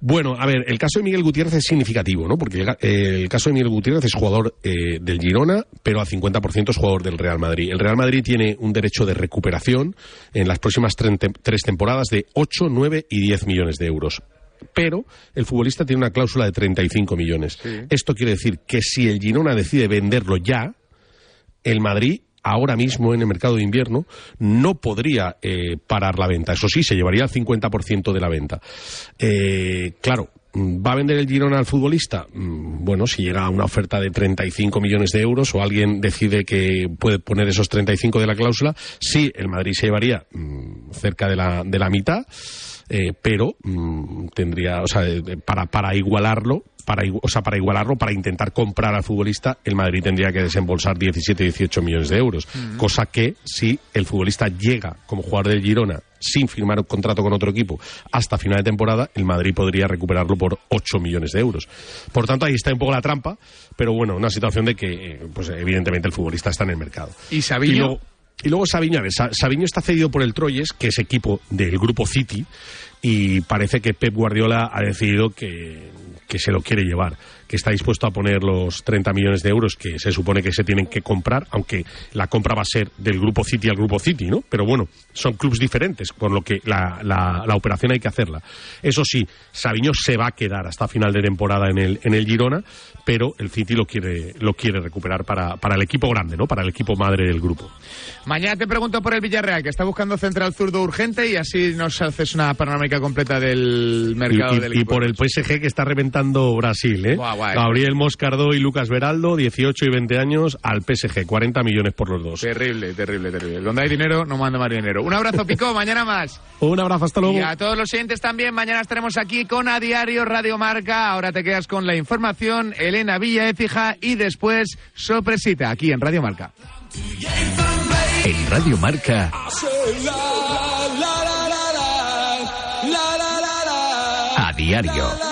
Bueno, a ver, el caso de Miguel Gutiérrez es significativo, ¿no? Porque el, caso de Miguel Gutiérrez es jugador eh, del Girona, pero al 50% es jugador del Real Madrid. El Real Madrid tiene un derecho de recuperación en las próximas tre- tres temporadas de 8, 9 y 10 millones de euros. Pero el futbolista tiene una cláusula de 35 millones. Esto quiere decir que si el Girona decide venderlo ya, el Madrid ahora mismo en el mercado de invierno no podría eh, parar la venta. Eso sí, se llevaría el 50% de la venta. Eh, claro, ¿va a vender el Girona al futbolista? Mm, Bueno, si llega a una oferta de 35 millones de euros o alguien decide que puede poner esos 35 de la cláusula, sí, el Madrid se llevaría mm, cerca de la, de la mitad. Eh, pero mm, tendría, o sea, eh, para, para igualarlo, para, o sea, para igualarlo, para intentar comprar al futbolista, el Madrid tendría que desembolsar 17, 18 millones de euros. Cosa que, si el futbolista llega como jugador del Girona sin firmar un contrato con otro equipo hasta final de temporada, el Madrid podría recuperarlo por 8 millones de euros. Por tanto, ahí está un poco la trampa, pero bueno, una situación de que, eh, pues evidentemente el futbolista está en el mercado. ¿Y luego, y luego Sabiño, a ver, Sa- Sabiño está cedido por el Troyes, que es equipo del grupo City, y parece que Pep Guardiola ha decidido que, que se lo quiere llevar, que está dispuesto a poner los 30 millones de euros que se supone que se tienen que comprar, aunque la compra va a ser del grupo City al grupo City, ¿no? Pero bueno, son clubes diferentes, por lo que la, la- la operación hay que hacerla. Eso sí, Sabiño se va a quedar hasta final de temporada en el, en el Girona, pero el City lo quiere, lo quiere recuperar para, para el equipo grande, ¿no? Para el equipo madre del grupo. Mañana te pregunto por el Villarreal, que está buscando central zurdo urgente y así nos haces una panorámica completa del mercado y, y- del y por el PSG que está reventando Brasil, ¿eh? Gabriel Moscardó y Lucas Beraldo, 18 y 20 años, al PSG, 40 millones por los dos. Terrible, terrible, terrible. Donde hay dinero, no manda más dinero. Un abrazo, Pico, mañana más. Un abrazo, hasta luego. Y a todos los siguientes también, mañana estaremos aquí con A Diario Radio Marca. Ahora te quedas con la información, Elena Villa Écija y después sorpresita aquí en Radio Marca. En Radio Marca, a diario.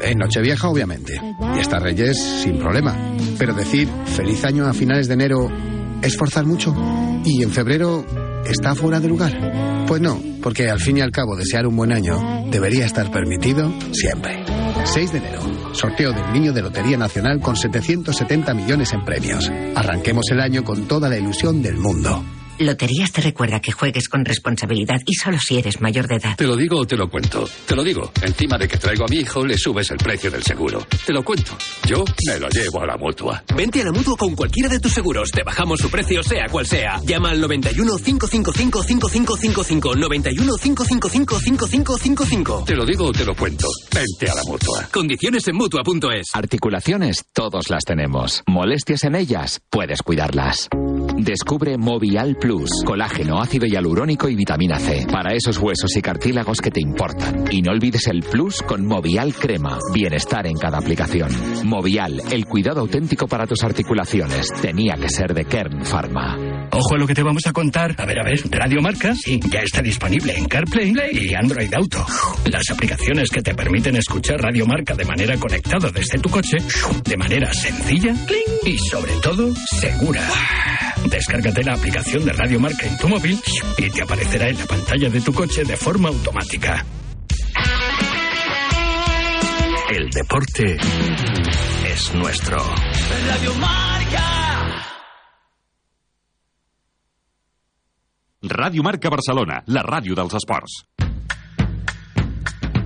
En Nochevieja, obviamente. Y hasta Reyes, sin problema. Pero decir feliz año a finales de enero es forzar mucho. Y en febrero está fuera de lugar. Pues no, porque al fin y al cabo desear un buen año debería estar permitido siempre. 6 de enero, sorteo del Niño de Lotería Nacional con 770 millones en premios. Arranquemos el año con toda la ilusión del mundo. Loterías te recuerda que juegues con responsabilidad y solo si eres mayor de edad. Te lo digo o te lo cuento. Te lo digo. Encima de que traigo a mi hijo, le subes el precio del seguro. Te lo cuento. Yo me lo llevo a la mutua. Vente a la mutua con cualquiera de tus seguros. Te bajamos su precio, sea cual sea. Llama al 91 555 5555. 91 555 5555. Te lo digo o te lo cuento. Vente a la mutua. Condiciones en mutua.es. Articulaciones, todos las tenemos. Molestias en ellas, puedes cuidarlas. Descubre Movial Plus, colágeno, ácido hialurónico y vitamina C. Para esos huesos y cartílagos que te importan. Y no olvides el Plus con Movial Crema. Bienestar en cada aplicación. Movial, el cuidado auténtico para tus articulaciones. Tenía que ser de Kern Pharma. Ojo a lo que te vamos a contar. A ver, a ver, Radio Marca, sí, ya está disponible en CarPlay y Android Auto. Las aplicaciones que te permiten escuchar Radio Marca de manera conectada desde tu coche, de manera sencilla y sobre todo segura. Descárgate la aplicación de Radio Marca en tu móvil y te aparecerá en la pantalla de tu coche de forma automática. El deporte es nuestro. Radio Marca. Radio Marca Barcelona, la ràdio dels esports.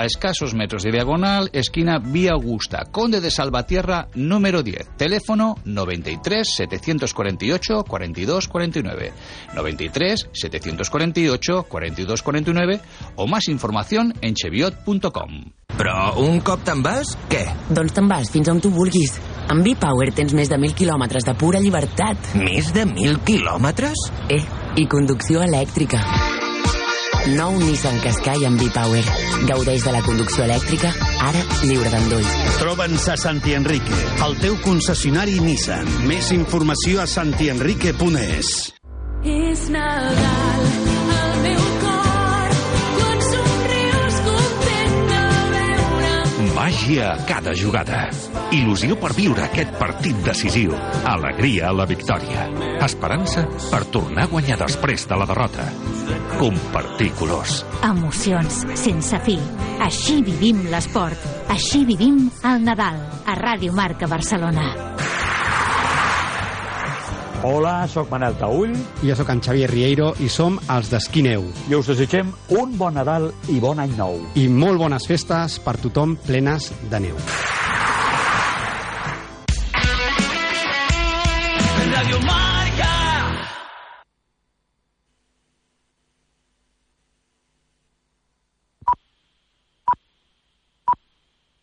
a escasos metros de diagonal, esquina Vía Augusta, Conde de Salvatierra, número 10. Teléfono 93 748 42 49. 93 748 42 49 o más información en cheviot.com. Però un cop te'n vas, què? Doncs te'n vas fins on tu vulguis. Amb B-Power tens més de 1.000 quilòmetres de pura llibertat. Més de 1.000 quilòmetres? Eh, i conducció elèctrica. Nou Nissan Qashqai amb B-Power. Gaudeix de la conducció elèctrica, ara lliure d'endolls. Troba'ns a Santi Enrique, el teu concessionari Nissan. Més informació a santienrique.es. És Nadal, Màgia a cada jugada. Il·lusió per viure aquest partit decisiu. Alegria a la victòria. Esperança per tornar a guanyar després de la derrota. Compartir colors. Emocions sense fi. Així vivim l'esport. Així vivim el Nadal. A Ràdio Marca Barcelona. Hola, sóc Manel Taüll. Jo sóc en Xavier Rieiro i som els d'Esquineu. I us desitgem un bon Nadal i bon any nou. I molt bones festes per tothom plenes de neu.